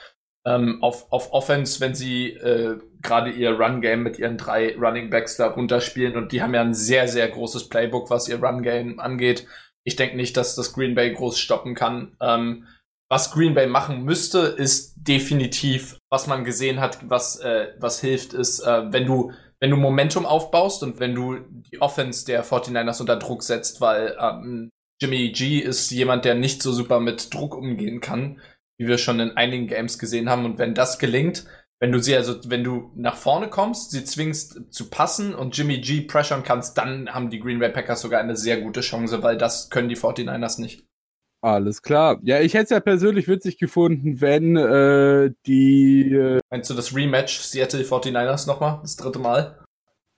ähm, auf, auf Offense, wenn sie äh, gerade ihr Run-Game mit ihren drei Running Backs da runterspielen. Und die haben ja ein sehr, sehr großes Playbook, was ihr Run-Game angeht. Ich denke nicht, dass das Green Bay groß stoppen kann. Ähm, was Green Bay machen müsste, ist definitiv, was man gesehen hat, was, äh, was hilft, ist, äh, wenn du, wenn du Momentum aufbaust und wenn du die Offense der 49ers unter Druck setzt, weil ähm, Jimmy G ist jemand, der nicht so super mit Druck umgehen kann, wie wir schon in einigen Games gesehen haben. Und wenn das gelingt, wenn du sie also, wenn du nach vorne kommst, sie zwingst zu passen und Jimmy G pressern kannst, dann haben die Green Bay Packers sogar eine sehr gute Chance, weil das können die 49ers nicht. Alles klar. Ja, ich hätte es ja persönlich witzig gefunden, wenn äh, die. Äh, Meinst du das Rematch Seattle 49ers nochmal? Das dritte Mal?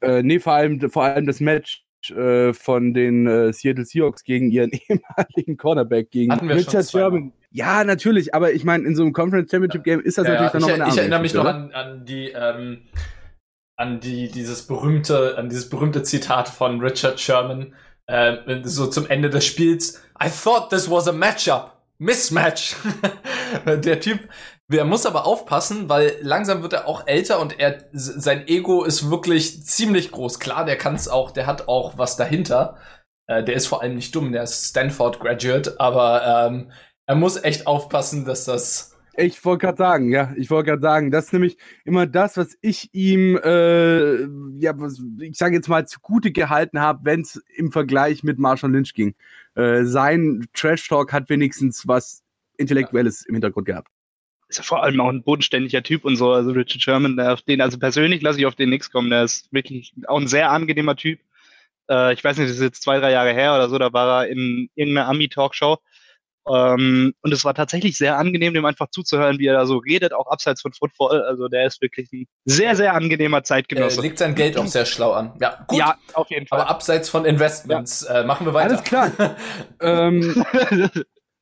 Äh, nee, vor allem, vor allem das Match äh, von den äh, Seattle Seahawks gegen ihren ehemaligen Cornerback, gegen Richard Sherman. Ja, natürlich, aber ich meine, in so einem Conference Championship Game ist das ja, natürlich ja, dann noch eine Ich erinnere mich noch an, an die, ähm, an die, dieses berühmte, an dieses berühmte Zitat von Richard Sherman, äh, so zum Ende des Spiels. I thought this was a matchup. Mismatch. der Typ, der muss aber aufpassen, weil langsam wird er auch älter und er, sein Ego ist wirklich ziemlich groß. Klar, der kann es auch, der hat auch was dahinter. Äh, der ist vor allem nicht dumm, der ist Stanford Graduate, aber ähm, er muss echt aufpassen, dass das ich wollte gerade sagen, ja, ich wollte gerade sagen, das ist nämlich immer das, was ich ihm, äh, ja, ich sage jetzt mal, zugute gehalten habe, wenn es im Vergleich mit Marshall Lynch ging. Äh, sein Trash-Talk hat wenigstens was Intellektuelles ja. im Hintergrund gehabt. Ist ja vor allem auch ein bodenständiger Typ und so, also Richard Sherman, auf den, also persönlich lasse ich auf den nichts kommen, der ist wirklich auch ein sehr angenehmer Typ. Äh, ich weiß nicht, das ist jetzt zwei, drei Jahre her oder so, da war er in irgendeiner Ami-Talkshow. Ähm, und es war tatsächlich sehr angenehm, dem einfach zuzuhören, wie er da so redet, auch abseits von Football. Also der ist wirklich ein sehr, sehr angenehmer Zeitgenosse. Er legt sein Geld auch sehr schlau an. Ja, gut. Ja, auf jeden Fall. Aber abseits von Investments ja. äh, machen wir weiter. Alles klar. ähm,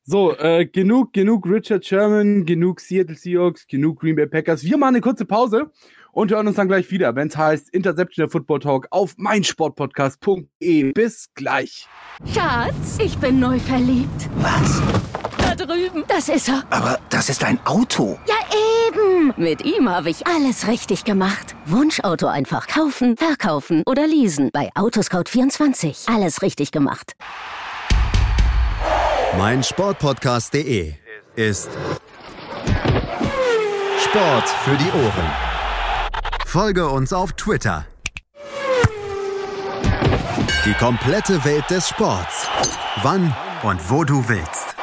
so, äh, genug, genug Richard Sherman, genug Seattle Seahawks, genug Green Bay Packers. Wir machen eine kurze Pause und hören uns dann gleich wieder, wenn es heißt Interception der Football Talk auf meinsportpodcast.de. Bis gleich. Schatz, ich bin neu verliebt. Was? Da drüben. Das ist er. Aber das ist ein Auto. Ja, eben. Mit ihm habe ich alles richtig gemacht. Wunschauto einfach kaufen, verkaufen oder leasen. Bei Autoscout24. Alles richtig gemacht. Meinsportpodcast.de ist Sport für die Ohren. Folge uns auf Twitter. Die komplette Welt des Sports. Wann und wo du willst.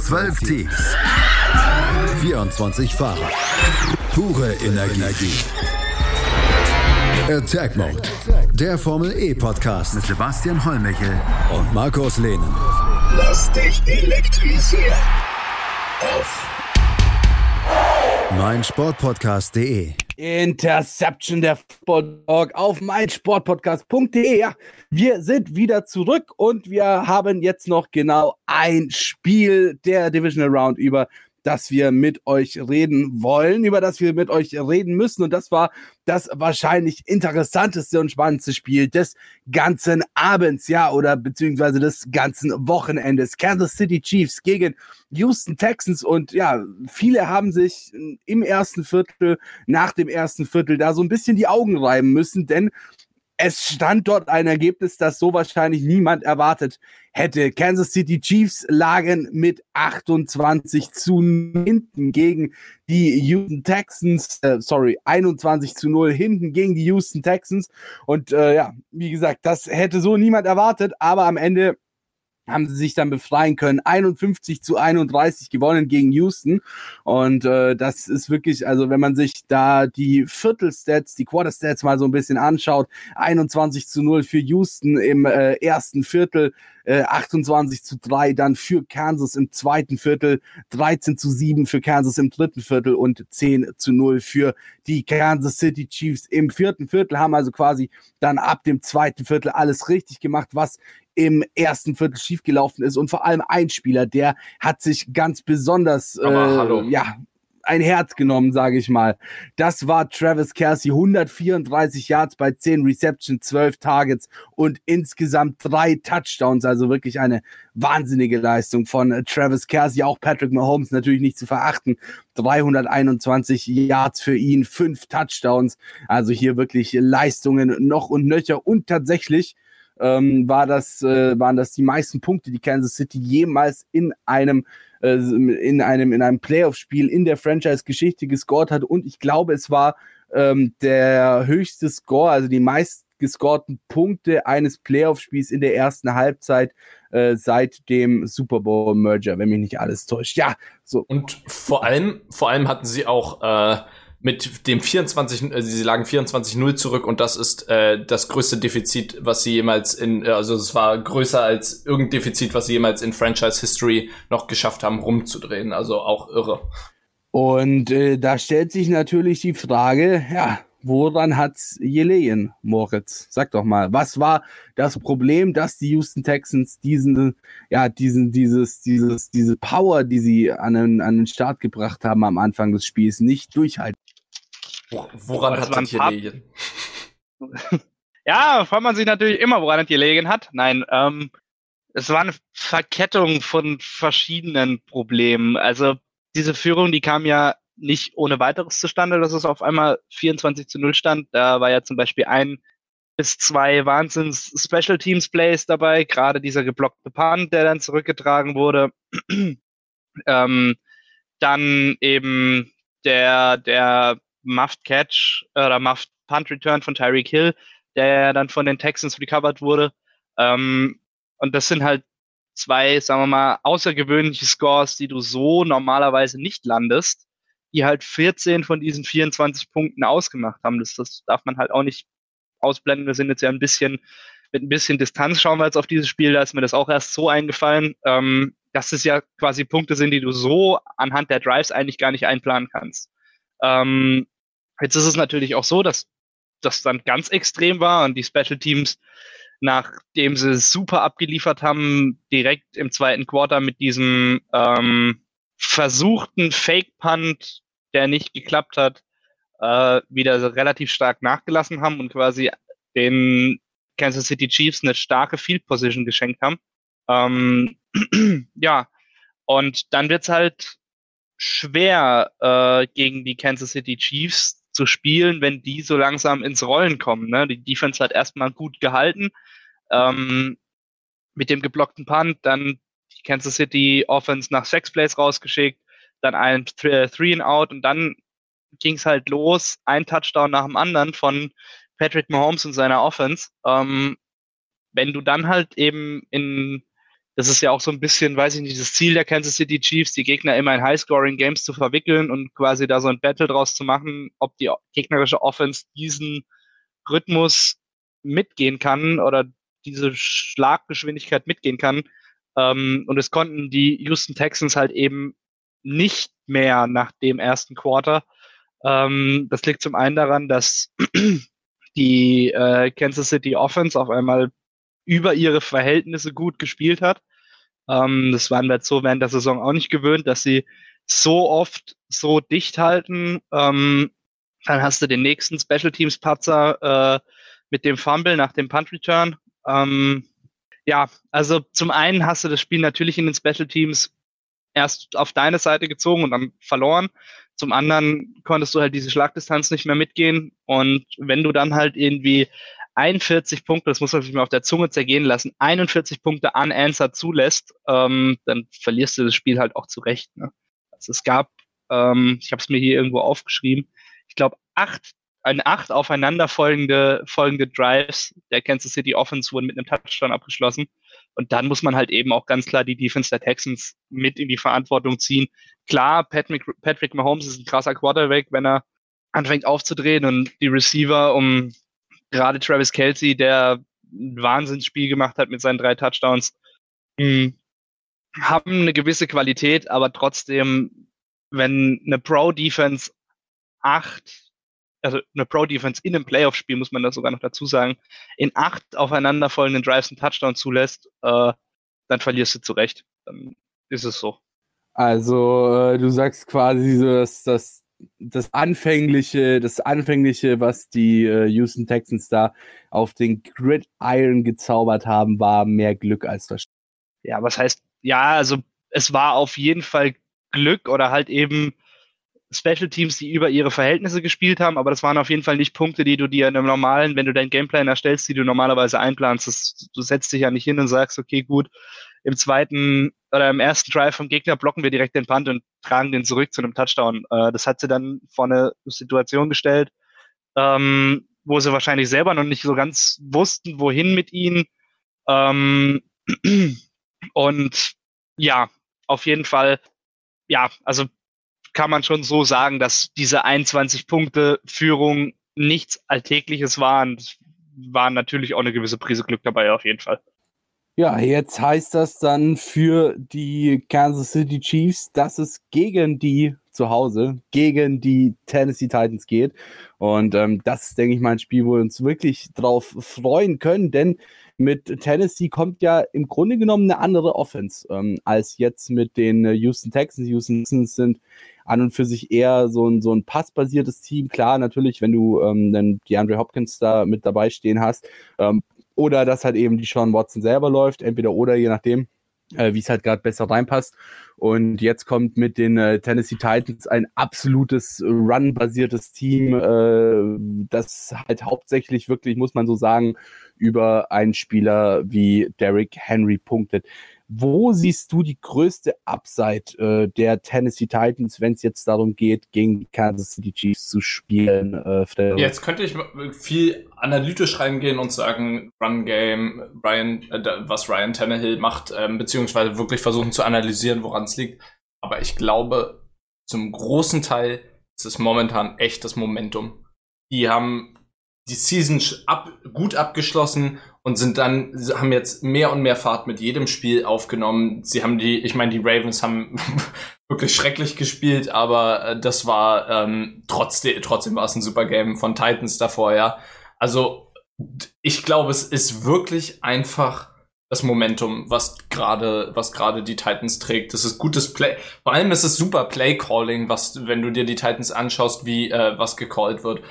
Zwölf Teams. 24 Fahrer. Pure Energie. Attack Mode. Der Formel E Podcast mit Sebastian Hollmichel und Markus Lehnen. Lass dich elektrisieren. Auf meinsportpodcast.de Interception der Football Talk auf meinsportpodcast.de. Ja, wir sind wieder zurück und wir haben jetzt noch genau ein Spiel der Divisional Round über das wir mit euch reden wollen, über das wir mit euch reden müssen. Und das war das wahrscheinlich interessanteste und spannendste Spiel des ganzen Abends, ja, oder beziehungsweise des ganzen Wochenendes. Kansas City Chiefs gegen Houston Texans. Und ja, viele haben sich im ersten Viertel, nach dem ersten Viertel da so ein bisschen die Augen reiben müssen, denn es stand dort ein Ergebnis, das so wahrscheinlich niemand erwartet hätte. Kansas City Chiefs lagen mit 28 zu hinten gegen die Houston Texans, äh, sorry, 21 zu 0 hinten gegen die Houston Texans. Und äh, ja, wie gesagt, das hätte so niemand erwartet, aber am Ende haben sie sich dann befreien können. 51 zu 31 gewonnen gegen Houston. Und äh, das ist wirklich, also wenn man sich da die Viertelstats, die Quarterstats mal so ein bisschen anschaut, 21 zu 0 für Houston im äh, ersten Viertel, äh, 28 zu 3 dann für Kansas im zweiten Viertel, 13 zu 7 für Kansas im dritten Viertel und 10 zu 0 für die Kansas City Chiefs im vierten Viertel, haben also quasi dann ab dem zweiten Viertel alles richtig gemacht, was im ersten Viertel schiefgelaufen ist. Und vor allem ein Spieler, der hat sich ganz besonders äh, ja ein Herz genommen, sage ich mal. Das war Travis Kelsey, 134 Yards bei 10 Receptions, 12 Targets und insgesamt drei Touchdowns, also wirklich eine wahnsinnige Leistung von Travis Kelsey, auch Patrick Mahomes natürlich nicht zu verachten. 321 Yards für ihn, fünf Touchdowns, also hier wirklich Leistungen noch und nöcher. Und tatsächlich ähm, war das, äh, waren das die meisten Punkte, die Kansas City jemals in einem äh, in einem in einem Playoff-Spiel in der Franchise-Geschichte gescored hat und ich glaube, es war ähm, der höchste Score, also die meist gescorten Punkte eines Playoff-Spiels in der ersten Halbzeit äh, seit dem Super Bowl-Merger, wenn mich nicht alles täuscht. Ja, so. Und vor allem, vor allem hatten sie auch äh, mit dem 24, äh, sie lagen 24-0 zurück und das ist äh, das größte Defizit, was sie jemals in, äh, also es war größer als irgendein Defizit, was sie jemals in Franchise History noch geschafft haben, rumzudrehen. Also auch irre. Und äh, da stellt sich natürlich die Frage, ja, woran hat's gelegen, Moritz? Sag doch mal, was war das Problem, dass die Houston Texans diesen, ja, diesen, dieses, dieses, diese Power, die sie an den, an den Start gebracht haben am Anfang des Spiels, nicht durchhalten? Woran hat das gelegen? ja, fragt man sich natürlich immer, woran es gelegen hat. Nein, ähm, es war eine Verkettung von verschiedenen Problemen. Also diese Führung, die kam ja nicht ohne weiteres zustande, dass es auf einmal 24 zu 0 stand. Da war ja zum Beispiel ein bis zwei Wahnsinns Special Teams Plays dabei, gerade dieser geblockte Punt, der dann zurückgetragen wurde. ähm, dann eben der, der Muffed Catch oder Muffed Punt Return von Tyreek Hill, der dann von den Texans recovered wurde. Ähm, und das sind halt zwei, sagen wir mal, außergewöhnliche Scores, die du so normalerweise nicht landest, die halt 14 von diesen 24 Punkten ausgemacht haben. Das, das darf man halt auch nicht ausblenden. Wir sind jetzt ja ein bisschen, mit ein bisschen Distanz schauen wir jetzt auf dieses Spiel, da ist mir das auch erst so eingefallen, ähm, dass es ja quasi Punkte sind, die du so anhand der Drives eigentlich gar nicht einplanen kannst. Ähm, jetzt ist es natürlich auch so, dass das dann ganz extrem war und die Special Teams, nachdem sie super abgeliefert haben, direkt im zweiten Quarter mit diesem ähm, versuchten Fake-Punt, der nicht geklappt hat, äh, wieder relativ stark nachgelassen haben und quasi den Kansas City Chiefs eine starke Field Position geschenkt haben. Ähm, ja, und dann wird's halt schwer äh, gegen die Kansas City Chiefs zu spielen, wenn die so langsam ins Rollen kommen. Ne? Die Defense hat erstmal gut gehalten ähm, mit dem geblockten Punt, dann die Kansas City Offense nach Sex Plays rausgeschickt, dann ein Three and Out und dann ging es halt los, ein Touchdown nach dem anderen von Patrick Mahomes und seiner Offense. Ähm, wenn du dann halt eben in, das ist ja auch so ein bisschen, weiß ich nicht, das Ziel der Kansas City Chiefs, die Gegner immer in High-Scoring-Games zu verwickeln und quasi da so ein Battle draus zu machen, ob die gegnerische Offense diesen Rhythmus mitgehen kann oder diese Schlaggeschwindigkeit mitgehen kann. Ähm, und es konnten die Houston Texans halt eben nicht mehr nach dem ersten Quarter. Ähm, das liegt zum einen daran, dass die äh, Kansas City Offense auf einmal über ihre Verhältnisse gut gespielt hat. Ähm, das waren wir so während der Saison auch nicht gewöhnt, dass sie so oft so dicht halten. Ähm, dann hast du den nächsten Special Teams Patzer äh, mit dem Fumble nach dem Punt Return. Ähm, ja, also zum einen hast du das Spiel natürlich in den Special Teams erst auf deine Seite gezogen und dann verloren. Zum anderen konntest du halt diese Schlagdistanz nicht mehr mitgehen. Und wenn du dann halt irgendwie 41 Punkte, das muss man sich mal auf der Zunge zergehen lassen, 41 Punkte unanswered zulässt, ähm, dann verlierst du das Spiel halt auch zurecht. Ne? Also es gab, ähm, ich habe es mir hier irgendwo aufgeschrieben, ich glaube acht, ein acht aufeinanderfolgende folgende Drives der Kansas City Offense wurden mit einem Touchdown abgeschlossen. Und dann muss man halt eben auch ganz klar die Defense der Texans mit in die Verantwortung ziehen. Klar, Patrick, Patrick Mahomes ist ein krasser Quarterback, wenn er anfängt aufzudrehen und die Receiver um gerade Travis Kelsey, der ein Wahnsinnsspiel gemacht hat mit seinen drei Touchdowns, hm, haben eine gewisse Qualität, aber trotzdem, wenn eine Pro-Defense acht also eine Pro-Defense in einem Playoff-Spiel, muss man das sogar noch dazu sagen, in acht aufeinanderfolgenden Drives einen Touchdown zulässt, äh, dann verlierst du zurecht. Dann ist es so. Also äh, du sagst quasi so, dass das das anfängliche, das anfängliche, was die äh, Houston Texans da auf den Gridiron gezaubert haben, war mehr Glück als das. Ja, was heißt? Ja, also es war auf jeden Fall Glück oder halt eben Special Teams, die über ihre Verhältnisse gespielt haben, aber das waren auf jeden Fall nicht Punkte, die du dir in einem normalen, wenn du deinen Gameplan erstellst, die du normalerweise einplanst. Das, du setzt dich ja nicht hin und sagst, okay, gut, im zweiten oder im ersten Drive vom Gegner blocken wir direkt den Punt und tragen den zurück zu einem Touchdown. Äh, das hat sie dann vor eine Situation gestellt, ähm, wo sie wahrscheinlich selber noch nicht so ganz wussten, wohin mit ihnen. Ähm, und ja, auf jeden Fall, ja, also kann man schon so sagen, dass diese 21 Punkte Führung nichts Alltägliches waren. Es war natürlich auch eine gewisse Prise Glück dabei, auf jeden Fall. Ja, jetzt heißt das dann für die Kansas City Chiefs, dass es gegen die zu Hause, gegen die Tennessee Titans geht. Und ähm, das ist, denke ich mal, ein Spiel, wo wir uns wirklich drauf freuen können, denn mit Tennessee kommt ja im Grunde genommen eine andere Offense ähm, als jetzt mit den äh, Houston Texans. Houston Texans sind an und für sich eher so ein, so ein passbasiertes Team. Klar, natürlich, wenn du ähm, dann die Andre Hopkins da mit dabei stehen hast, ähm, oder dass halt eben die Sean Watson selber läuft, entweder oder, je nachdem, äh, wie es halt gerade besser reinpasst. Und jetzt kommt mit den äh, Tennessee Titans ein absolutes Run-basiertes Team, äh, das halt hauptsächlich wirklich, muss man so sagen, über einen Spieler wie Derrick Henry punktet. Wo siehst du die größte Upside äh, der Tennessee Titans, wenn es jetzt darum geht, gegen die Kansas City Chiefs zu spielen? Äh, jetzt könnte ich viel analytisch reingehen und sagen, Run Game, Ryan, äh, was Ryan Tannehill macht, äh, beziehungsweise wirklich versuchen zu analysieren, woran es liegt. Aber ich glaube, zum großen Teil ist es momentan echt das Momentum. Die haben die Season ab, gut abgeschlossen und sind dann, haben jetzt mehr und mehr Fahrt mit jedem Spiel aufgenommen. Sie haben die, ich meine, die Ravens haben wirklich schrecklich gespielt, aber äh, das war ähm, trotzdem, trotzdem war es ein super Game von Titans davor, ja. Also ich glaube, es ist wirklich einfach das Momentum, was gerade, was gerade die Titans trägt. Das ist gutes Play. Vor allem ist es super Play Calling, was, wenn du dir die Titans anschaust, wie äh, was gecallt wird.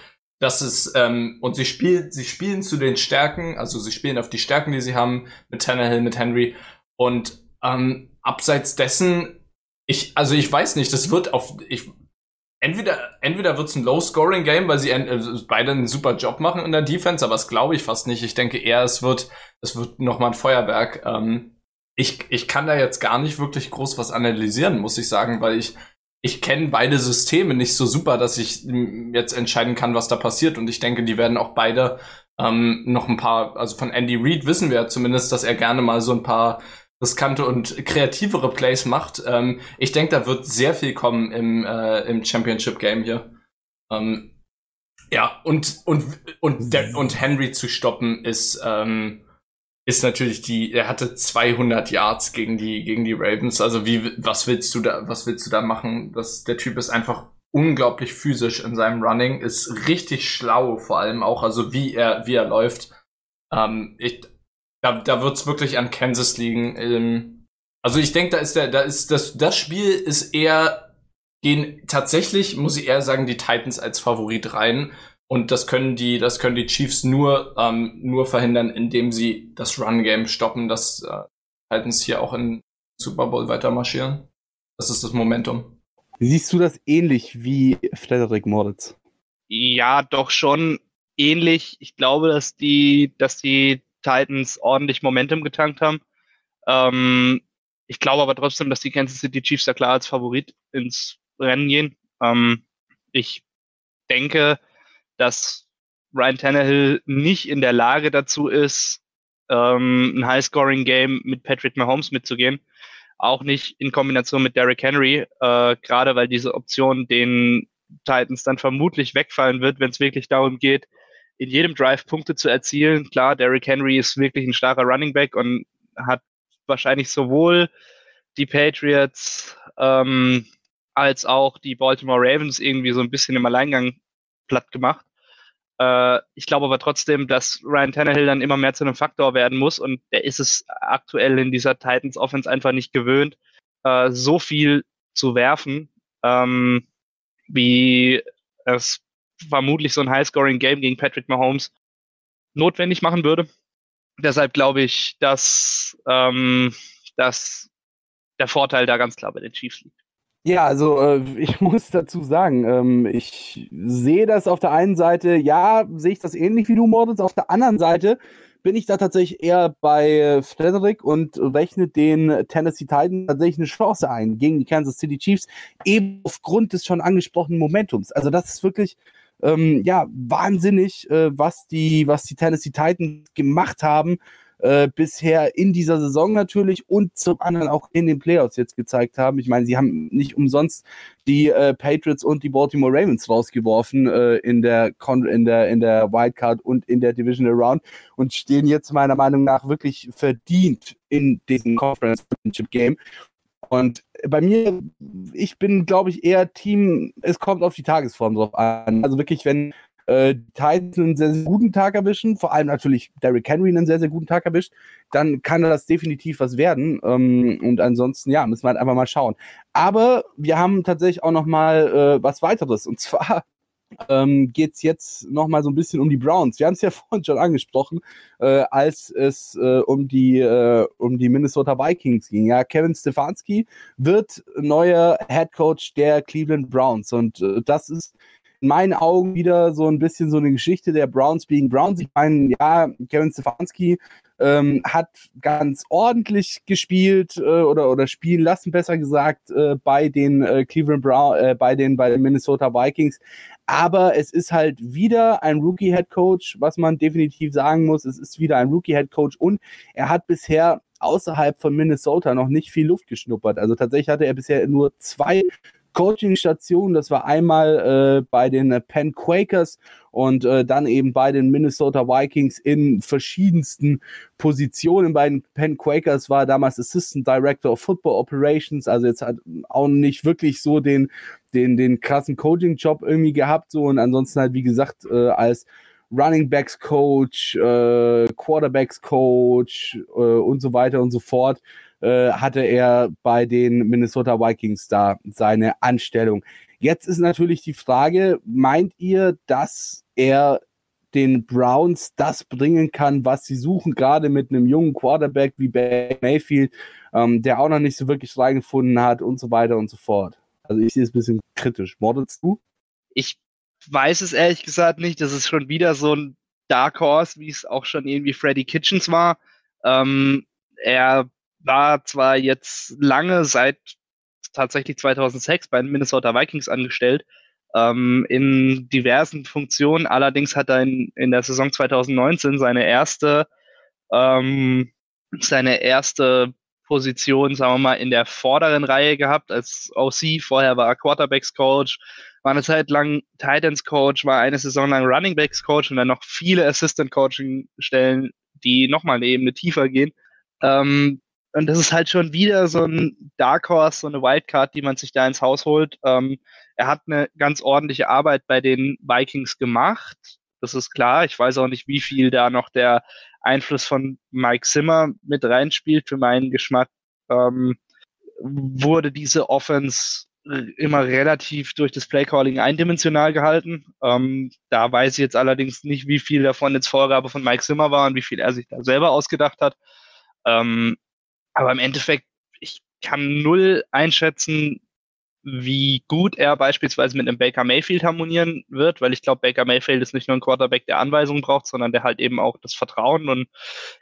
Das ist, ähm, und sie spielen, sie spielen zu den Stärken, also sie spielen auf die Stärken, die sie haben, mit Tannehill, mit Henry. Und ähm, abseits dessen, ich, also ich weiß nicht, das wird auf, ich, entweder, entweder wird's ein Low-Scoring-Game, weil sie äh, beide einen super Job machen in der Defense, aber das glaube ich fast nicht. Ich denke eher, es wird, es wird nochmal ein Feuerwerk. Ähm, ich, ich kann da jetzt gar nicht wirklich groß was analysieren, muss ich sagen, weil ich, ich kenne beide Systeme nicht so super, dass ich jetzt entscheiden kann, was da passiert. Und ich denke, die werden auch beide ähm, noch ein paar, also von Andy Reid wissen wir zumindest, dass er gerne mal so ein paar riskante und kreativere Plays macht. Ähm, ich denke, da wird sehr viel kommen im, äh, im Championship Game hier. Ähm, ja, und, und, und, der, und Henry zu stoppen ist, ähm, ist natürlich die, er hatte 200 Yards gegen die, gegen die Ravens. Also wie, was willst du da, was willst du da machen? Das, der Typ ist einfach unglaublich physisch in seinem Running, ist richtig schlau vor allem auch, also wie er, wie er läuft. Ähm, ich, da, da wird's wirklich an Kansas liegen. Ähm, also ich denke, da ist der, da ist das, das Spiel ist eher, gehen tatsächlich, muss ich eher sagen, die Titans als Favorit rein. Und das können die, das können die Chiefs nur, ähm, nur verhindern, indem sie das Run-Game stoppen, dass äh, Titans hier auch in Super Bowl weiter marschieren. Das ist das Momentum. Siehst du das ähnlich wie Frederik Moritz? Ja, doch schon ähnlich. Ich glaube, dass die, dass die Titans ordentlich Momentum getankt haben. Ähm, ich glaube aber trotzdem, dass die Kansas City Chiefs da klar als Favorit ins Rennen gehen. Ähm, ich denke, dass Ryan Tannehill nicht in der Lage dazu ist, ähm, ein High-Scoring-Game mit Patrick Mahomes mitzugehen. Auch nicht in Kombination mit Derrick Henry, äh, gerade weil diese Option den Titans dann vermutlich wegfallen wird, wenn es wirklich darum geht, in jedem Drive Punkte zu erzielen. Klar, Derrick Henry ist wirklich ein starker Running Back und hat wahrscheinlich sowohl die Patriots ähm, als auch die Baltimore Ravens irgendwie so ein bisschen im Alleingang platt gemacht. Äh, ich glaube aber trotzdem, dass Ryan Tannehill dann immer mehr zu einem Faktor werden muss und der ist es aktuell in dieser Titans Offense einfach nicht gewöhnt, äh, so viel zu werfen, ähm, wie es vermutlich so ein High-Scoring-Game gegen Patrick Mahomes notwendig machen würde. Deshalb glaube ich, dass, ähm, dass der Vorteil da ganz klar bei den Chiefs liegt. Ja, also äh, ich muss dazu sagen, ähm, ich sehe das auf der einen Seite, ja, sehe ich das ähnlich wie du, Moritz. Auf der anderen Seite bin ich da tatsächlich eher bei Frederick und rechne den Tennessee Titans tatsächlich eine Chance ein gegen die Kansas City Chiefs, eben aufgrund des schon angesprochenen Momentums. Also das ist wirklich ähm, ja wahnsinnig, äh, was die was die Tennessee Titans gemacht haben äh, bisher in dieser Saison natürlich und zum anderen auch in den Playoffs jetzt gezeigt haben. Ich meine, sie haben nicht umsonst die äh, Patriots und die Baltimore Ravens rausgeworfen äh, in der Con in der in der Wildcard und in der Divisional Round und stehen jetzt meiner Meinung nach wirklich verdient in diesem Conference Championship Game. Und bei mir, ich bin, glaube ich, eher Team, es kommt auf die Tagesform drauf an. Also wirklich, wenn äh, Titans einen sehr, sehr guten Tag erwischen, vor allem natürlich Derrick Henry einen sehr, sehr guten Tag erwischt, dann kann das definitiv was werden. Ähm, und ansonsten, ja, müssen wir halt einfach mal schauen. Aber wir haben tatsächlich auch noch mal äh, was weiteres. Und zwar ähm, geht es jetzt noch mal so ein bisschen um die Browns. Wir haben es ja vorhin schon angesprochen, äh, als es äh, um, die, äh, um die Minnesota Vikings ging. Ja, Kevin Stefanski wird neuer Head Coach der Cleveland Browns. Und äh, das ist in meinen Augen wieder so ein bisschen so eine Geschichte der Browns being Browns. Ich meine, ja, Kevin Stefanski ähm, hat ganz ordentlich gespielt äh, oder, oder spielen lassen, besser gesagt, äh, bei den äh, Cleveland Brown, äh, bei den, bei den Minnesota Vikings. Aber es ist halt wieder ein Rookie-Head Coach, was man definitiv sagen muss. Es ist wieder ein Rookie-Head Coach und er hat bisher außerhalb von Minnesota noch nicht viel Luft geschnuppert. Also tatsächlich hatte er bisher nur zwei Coaching-Stationen. Das war einmal äh, bei den Penn Quakers und äh, dann eben bei den Minnesota Vikings in verschiedensten Positionen. Bei den Penn Quakers war damals Assistant Director of Football Operations, also jetzt hat auch nicht wirklich so den, den, den krassen Coaching-Job irgendwie gehabt. So und ansonsten halt, wie gesagt, äh, als Running Backs Coach, äh, Quarterbacks Coach äh, und so weiter und so fort äh, hatte er bei den Minnesota Vikings da seine Anstellung. Jetzt ist natürlich die Frage, meint ihr, dass er den Browns das bringen kann, was sie suchen, gerade mit einem jungen Quarterback wie Baker Mayfield, ähm, der auch noch nicht so wirklich reingefunden hat und so weiter und so fort. Also ich sehe es ein bisschen kritisch. Mordest du? Ich weiß es ehrlich gesagt nicht. Das ist schon wieder so ein Dark Horse, wie es auch schon irgendwie Freddy Kitchens war. Ähm, er war zwar jetzt lange seit tatsächlich 2006 bei den Minnesota Vikings angestellt, ähm, in diversen Funktionen. Allerdings hat er in, in der Saison 2019 seine erste, ähm, seine erste Position, sagen wir mal, in der vorderen Reihe gehabt als OC. Vorher war er Quarterbacks Coach, war eine Zeit lang Titans Coach, war eine Saison lang Running Backs Coach und dann noch viele Assistant Coaching Stellen, die nochmal eine Ebene tiefer gehen. Ähm, und das ist halt schon wieder so ein Dark Horse, so eine Wildcard, die man sich da ins Haus holt. Ähm, er hat eine ganz ordentliche Arbeit bei den Vikings gemacht. Das ist klar. Ich weiß auch nicht, wie viel da noch der Einfluss von Mike Zimmer mit reinspielt. Für meinen Geschmack ähm, wurde diese Offense immer relativ durch das Playcalling eindimensional gehalten. Ähm, da weiß ich jetzt allerdings nicht, wie viel davon jetzt Vorgabe von Mike Zimmer war und wie viel er sich da selber ausgedacht hat. Ähm, aber im Endeffekt, ich kann null einschätzen, wie gut er beispielsweise mit einem Baker Mayfield harmonieren wird, weil ich glaube, Baker Mayfield ist nicht nur ein Quarterback, der Anweisungen braucht, sondern der halt eben auch das Vertrauen und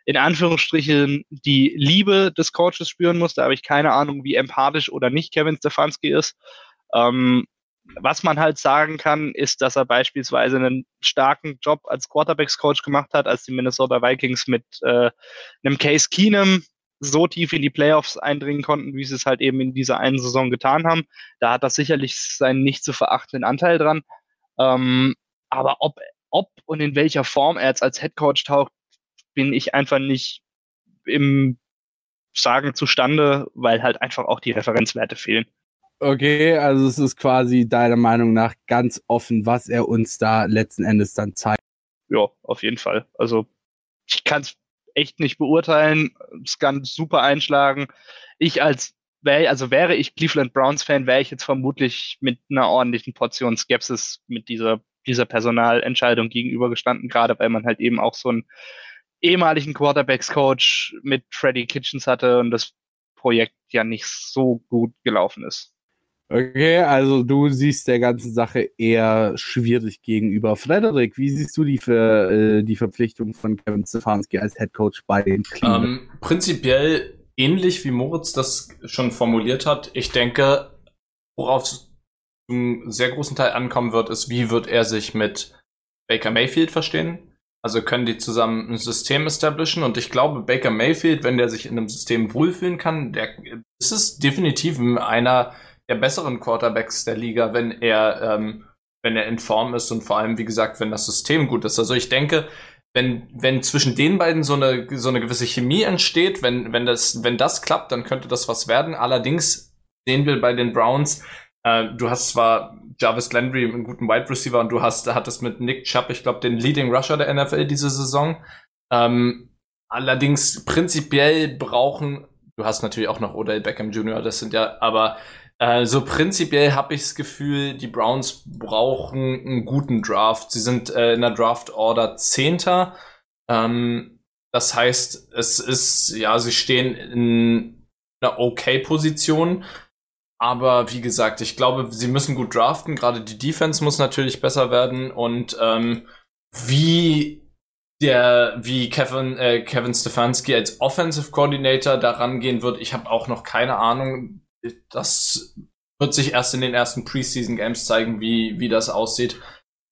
in Anführungsstrichen die Liebe des Coaches spüren muss. Da habe ich keine Ahnung, wie empathisch oder nicht Kevin Stefanski ist. Ähm, was man halt sagen kann, ist, dass er beispielsweise einen starken Job als Quarterbacks-Coach gemacht hat, als die Minnesota Vikings mit äh, einem Case Keenum so tief in die Playoffs eindringen konnten, wie sie es halt eben in dieser einen Saison getan haben. Da hat das sicherlich seinen nicht zu verachtenden Anteil dran. Ähm, aber ob, ob und in welcher Form er jetzt als Head Coach taucht, bin ich einfach nicht im Sagen zustande, weil halt einfach auch die Referenzwerte fehlen. Okay, also es ist quasi deiner Meinung nach ganz offen, was er uns da letzten Endes dann zeigt. Ja, auf jeden Fall. Also ich kann es echt nicht beurteilen. Es kann super einschlagen. Ich als wäre, also wäre ich Cleveland Browns Fan, wäre ich jetzt vermutlich mit einer ordentlichen Portion Skepsis mit dieser, dieser Personalentscheidung gegenübergestanden, gerade weil man halt eben auch so einen ehemaligen Quarterbacks Coach mit Freddie Kitchens hatte und das Projekt ja nicht so gut gelaufen ist. Okay, also du siehst der ganzen Sache eher schwierig gegenüber. Frederik, wie siehst du die, für, äh, die Verpflichtung von Kevin Stefanski als Head Coach bei den Cleveland? Ähm, prinzipiell ähnlich wie Moritz das schon formuliert hat. Ich denke, worauf es zum sehr großen Teil ankommen wird, ist, wie wird er sich mit Baker Mayfield verstehen? Also können die zusammen ein System establishen und ich glaube, Baker Mayfield, wenn der sich in einem System wohlfühlen kann, der ist es definitiv einer der besseren Quarterbacks der Liga, wenn er, ähm, wenn er in Form ist und vor allem, wie gesagt, wenn das System gut ist. Also ich denke, wenn, wenn zwischen den beiden so eine, so eine gewisse Chemie entsteht, wenn, wenn das, wenn das klappt, dann könnte das was werden. Allerdings sehen wir bei den Browns, äh, du hast zwar Jarvis Landry, einen guten Wide Receiver, und du hast, hattest mit Nick Chubb, ich glaube, den Leading Rusher der NFL diese Saison. Ähm, allerdings prinzipiell brauchen, du hast natürlich auch noch Odell Beckham Jr., das sind ja, aber äh, so prinzipiell habe ich das Gefühl, die Browns brauchen einen guten Draft. Sie sind äh, in der Draft Order Zehnter. Ähm, das heißt, es ist, ja, sie stehen in einer okay Position. Aber wie gesagt, ich glaube, sie müssen gut draften. Gerade die Defense muss natürlich besser werden. Und ähm, wie der, wie Kevin, äh, Kevin Stefanski als Offensive Coordinator daran gehen wird, ich habe auch noch keine Ahnung das wird sich erst in den ersten Preseason Games zeigen, wie, wie das aussieht.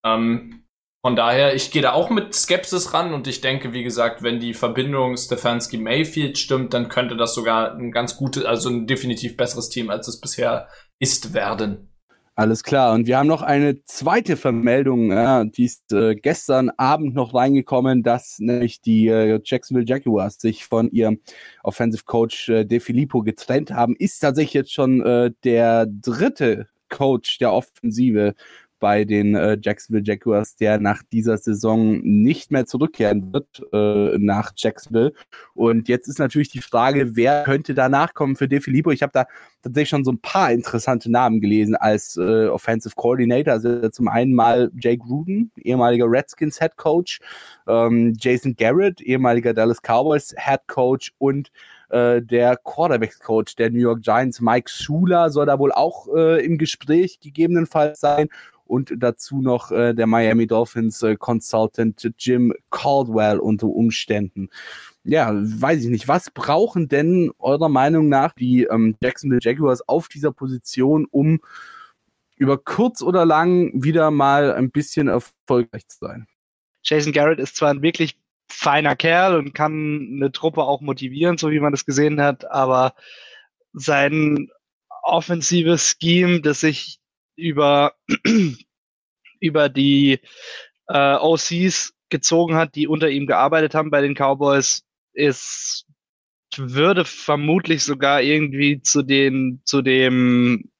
Ähm, Von daher, ich gehe da auch mit Skepsis ran und ich denke, wie gesagt, wenn die Verbindung Stefanski Mayfield stimmt, dann könnte das sogar ein ganz gutes, also ein definitiv besseres Team, als es bisher ist, werden. Alles klar. Und wir haben noch eine zweite Vermeldung, ja, die ist äh, gestern Abend noch reingekommen, dass nämlich die äh, Jacksonville Jaguars sich von ihrem Offensive Coach äh, De Filippo getrennt haben. Ist tatsächlich jetzt schon äh, der dritte Coach der Offensive bei den äh, Jacksonville Jaguars, der nach dieser Saison nicht mehr zurückkehren wird äh, nach Jacksonville. Und jetzt ist natürlich die Frage, wer könnte danach kommen für De Filippo? Ich habe da tatsächlich schon so ein paar interessante Namen gelesen als äh, Offensive Coordinator. Also zum einen mal Jay Gruden, ehemaliger Redskins Head Coach, ähm, Jason Garrett, ehemaliger Dallas Cowboys Head Coach und äh, der Quarterbacks-Coach der New York Giants, Mike Schuler, soll da wohl auch äh, im Gespräch gegebenenfalls sein und dazu noch äh, der Miami Dolphins äh, Consultant Jim Caldwell unter Umständen. Ja, weiß ich nicht. Was brauchen denn eurer Meinung nach die ähm, Jacksonville Jaguars auf dieser Position, um über kurz oder lang wieder mal ein bisschen erfolgreich zu sein? Jason Garrett ist zwar ein wirklich feiner Kerl und kann eine Truppe auch motivieren, so wie man das gesehen hat, aber sein offensives Scheme, das sich über, über die äh, OCs gezogen hat, die unter ihm gearbeitet haben bei den Cowboys, ist würde vermutlich sogar irgendwie zu den zu dem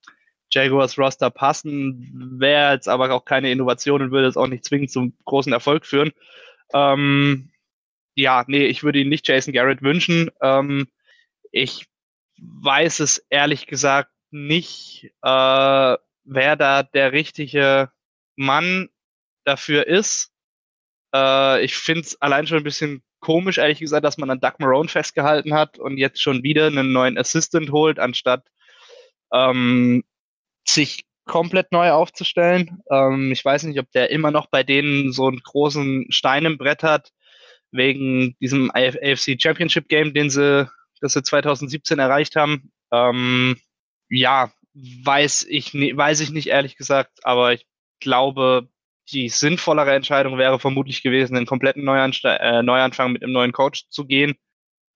Jaguars Roster passen, wäre jetzt aber auch keine Innovation und würde es auch nicht zwingend zum großen Erfolg führen. Ähm, ja, nee, ich würde ihn nicht Jason Garrett wünschen. Ähm, ich weiß es ehrlich gesagt nicht, äh, wer da der richtige Mann dafür ist. Äh, ich finde es allein schon ein bisschen komisch, ehrlich gesagt, dass man an Doug Marone festgehalten hat und jetzt schon wieder einen neuen Assistant holt, anstatt ähm, sich komplett neu aufzustellen. Ähm, ich weiß nicht, ob der immer noch bei denen so einen großen Stein im Brett hat, wegen diesem AFC Championship Game, den sie, das sie 2017 erreicht haben. Ähm, ja, weiß ich, weiß ich nicht ehrlich gesagt, aber ich glaube, die sinnvollere Entscheidung wäre vermutlich gewesen, einen kompletten Neuansta äh, Neuanfang mit einem neuen Coach zu gehen.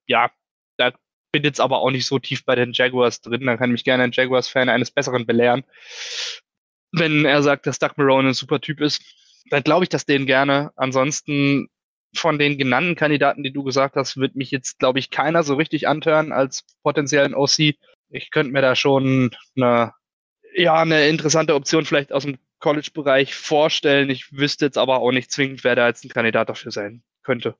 Ja, da bin jetzt aber auch nicht so tief bei den Jaguars drin. Da kann mich gerne ein Jaguars-Fan eines Besseren belehren. Wenn er sagt, dass Doug Marone ein super Typ ist, dann glaube ich das denen gerne. Ansonsten von den genannten Kandidaten, die du gesagt hast, wird mich jetzt, glaube ich, keiner so richtig antören als potenziellen OC ich könnte mir da schon eine, ja, eine interessante Option vielleicht aus dem College-Bereich vorstellen. Ich wüsste jetzt aber auch nicht zwingend, wer da jetzt ein Kandidat dafür sein könnte.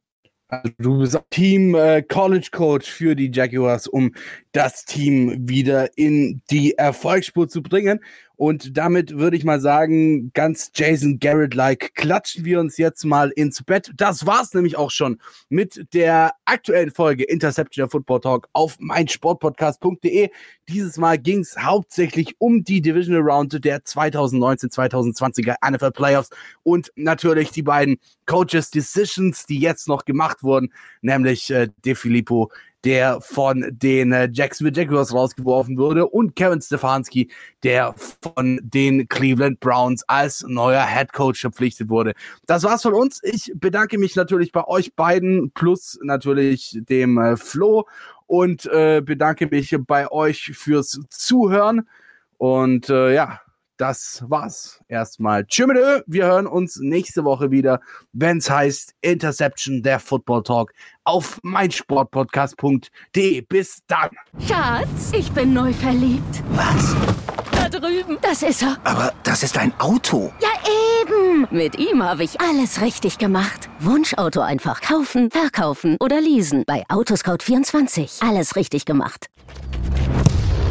Also du bist Team äh, College Coach für die Jaguars, um das Team wieder in die Erfolgsspur zu bringen. Und damit würde ich mal sagen, ganz Jason Garrett-like, klatschen wir uns jetzt mal ins Bett. Das war's nämlich auch schon mit der aktuellen Folge Interception der Football Talk auf meinsportpodcast.de. Dieses Mal ging's hauptsächlich um die Divisional Round der 2019-2020er NFL Playoffs und natürlich die beiden Coaches Decisions, die jetzt noch gemacht wurden, nämlich äh, De Filippo der von den äh, Jacksonville Jaguars rausgeworfen wurde und Kevin Stefanski, der von den Cleveland Browns als neuer Head Coach verpflichtet wurde. Das war's von uns. Ich bedanke mich natürlich bei euch beiden plus natürlich dem äh, Flo und äh, bedanke mich bei euch fürs Zuhören und äh, ja, das war's erstmal. Tschüss, wir hören uns nächste Woche wieder, wenn es heißt Interception, der Football Talk auf meinsportpodcast.de. Bis dann. Schatz, ich bin neu verliebt. Was? Da drüben. Das ist er. Aber das ist ein Auto. Ja, eben. Mit ihm habe ich alles richtig gemacht. Wunschauto einfach kaufen, verkaufen oder leasen. Bei Autoscout24. Alles richtig gemacht.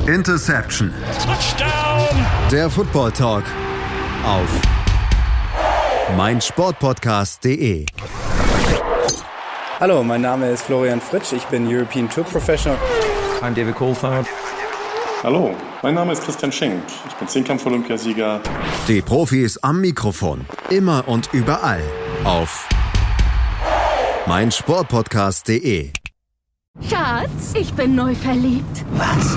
Interception. Touchdown. Der Football Talk auf meinsportpodcast.de. Hallo, mein Name ist Florian Fritsch. Ich bin European Tour Professional. I'm David Coulthard. Hallo, mein Name ist Christian Schenk. Ich bin Zehnkampf-Olympiasieger. Die Profis am Mikrofon. Immer und überall auf meinsportpodcast.de. Schatz, ich bin neu verliebt. Was?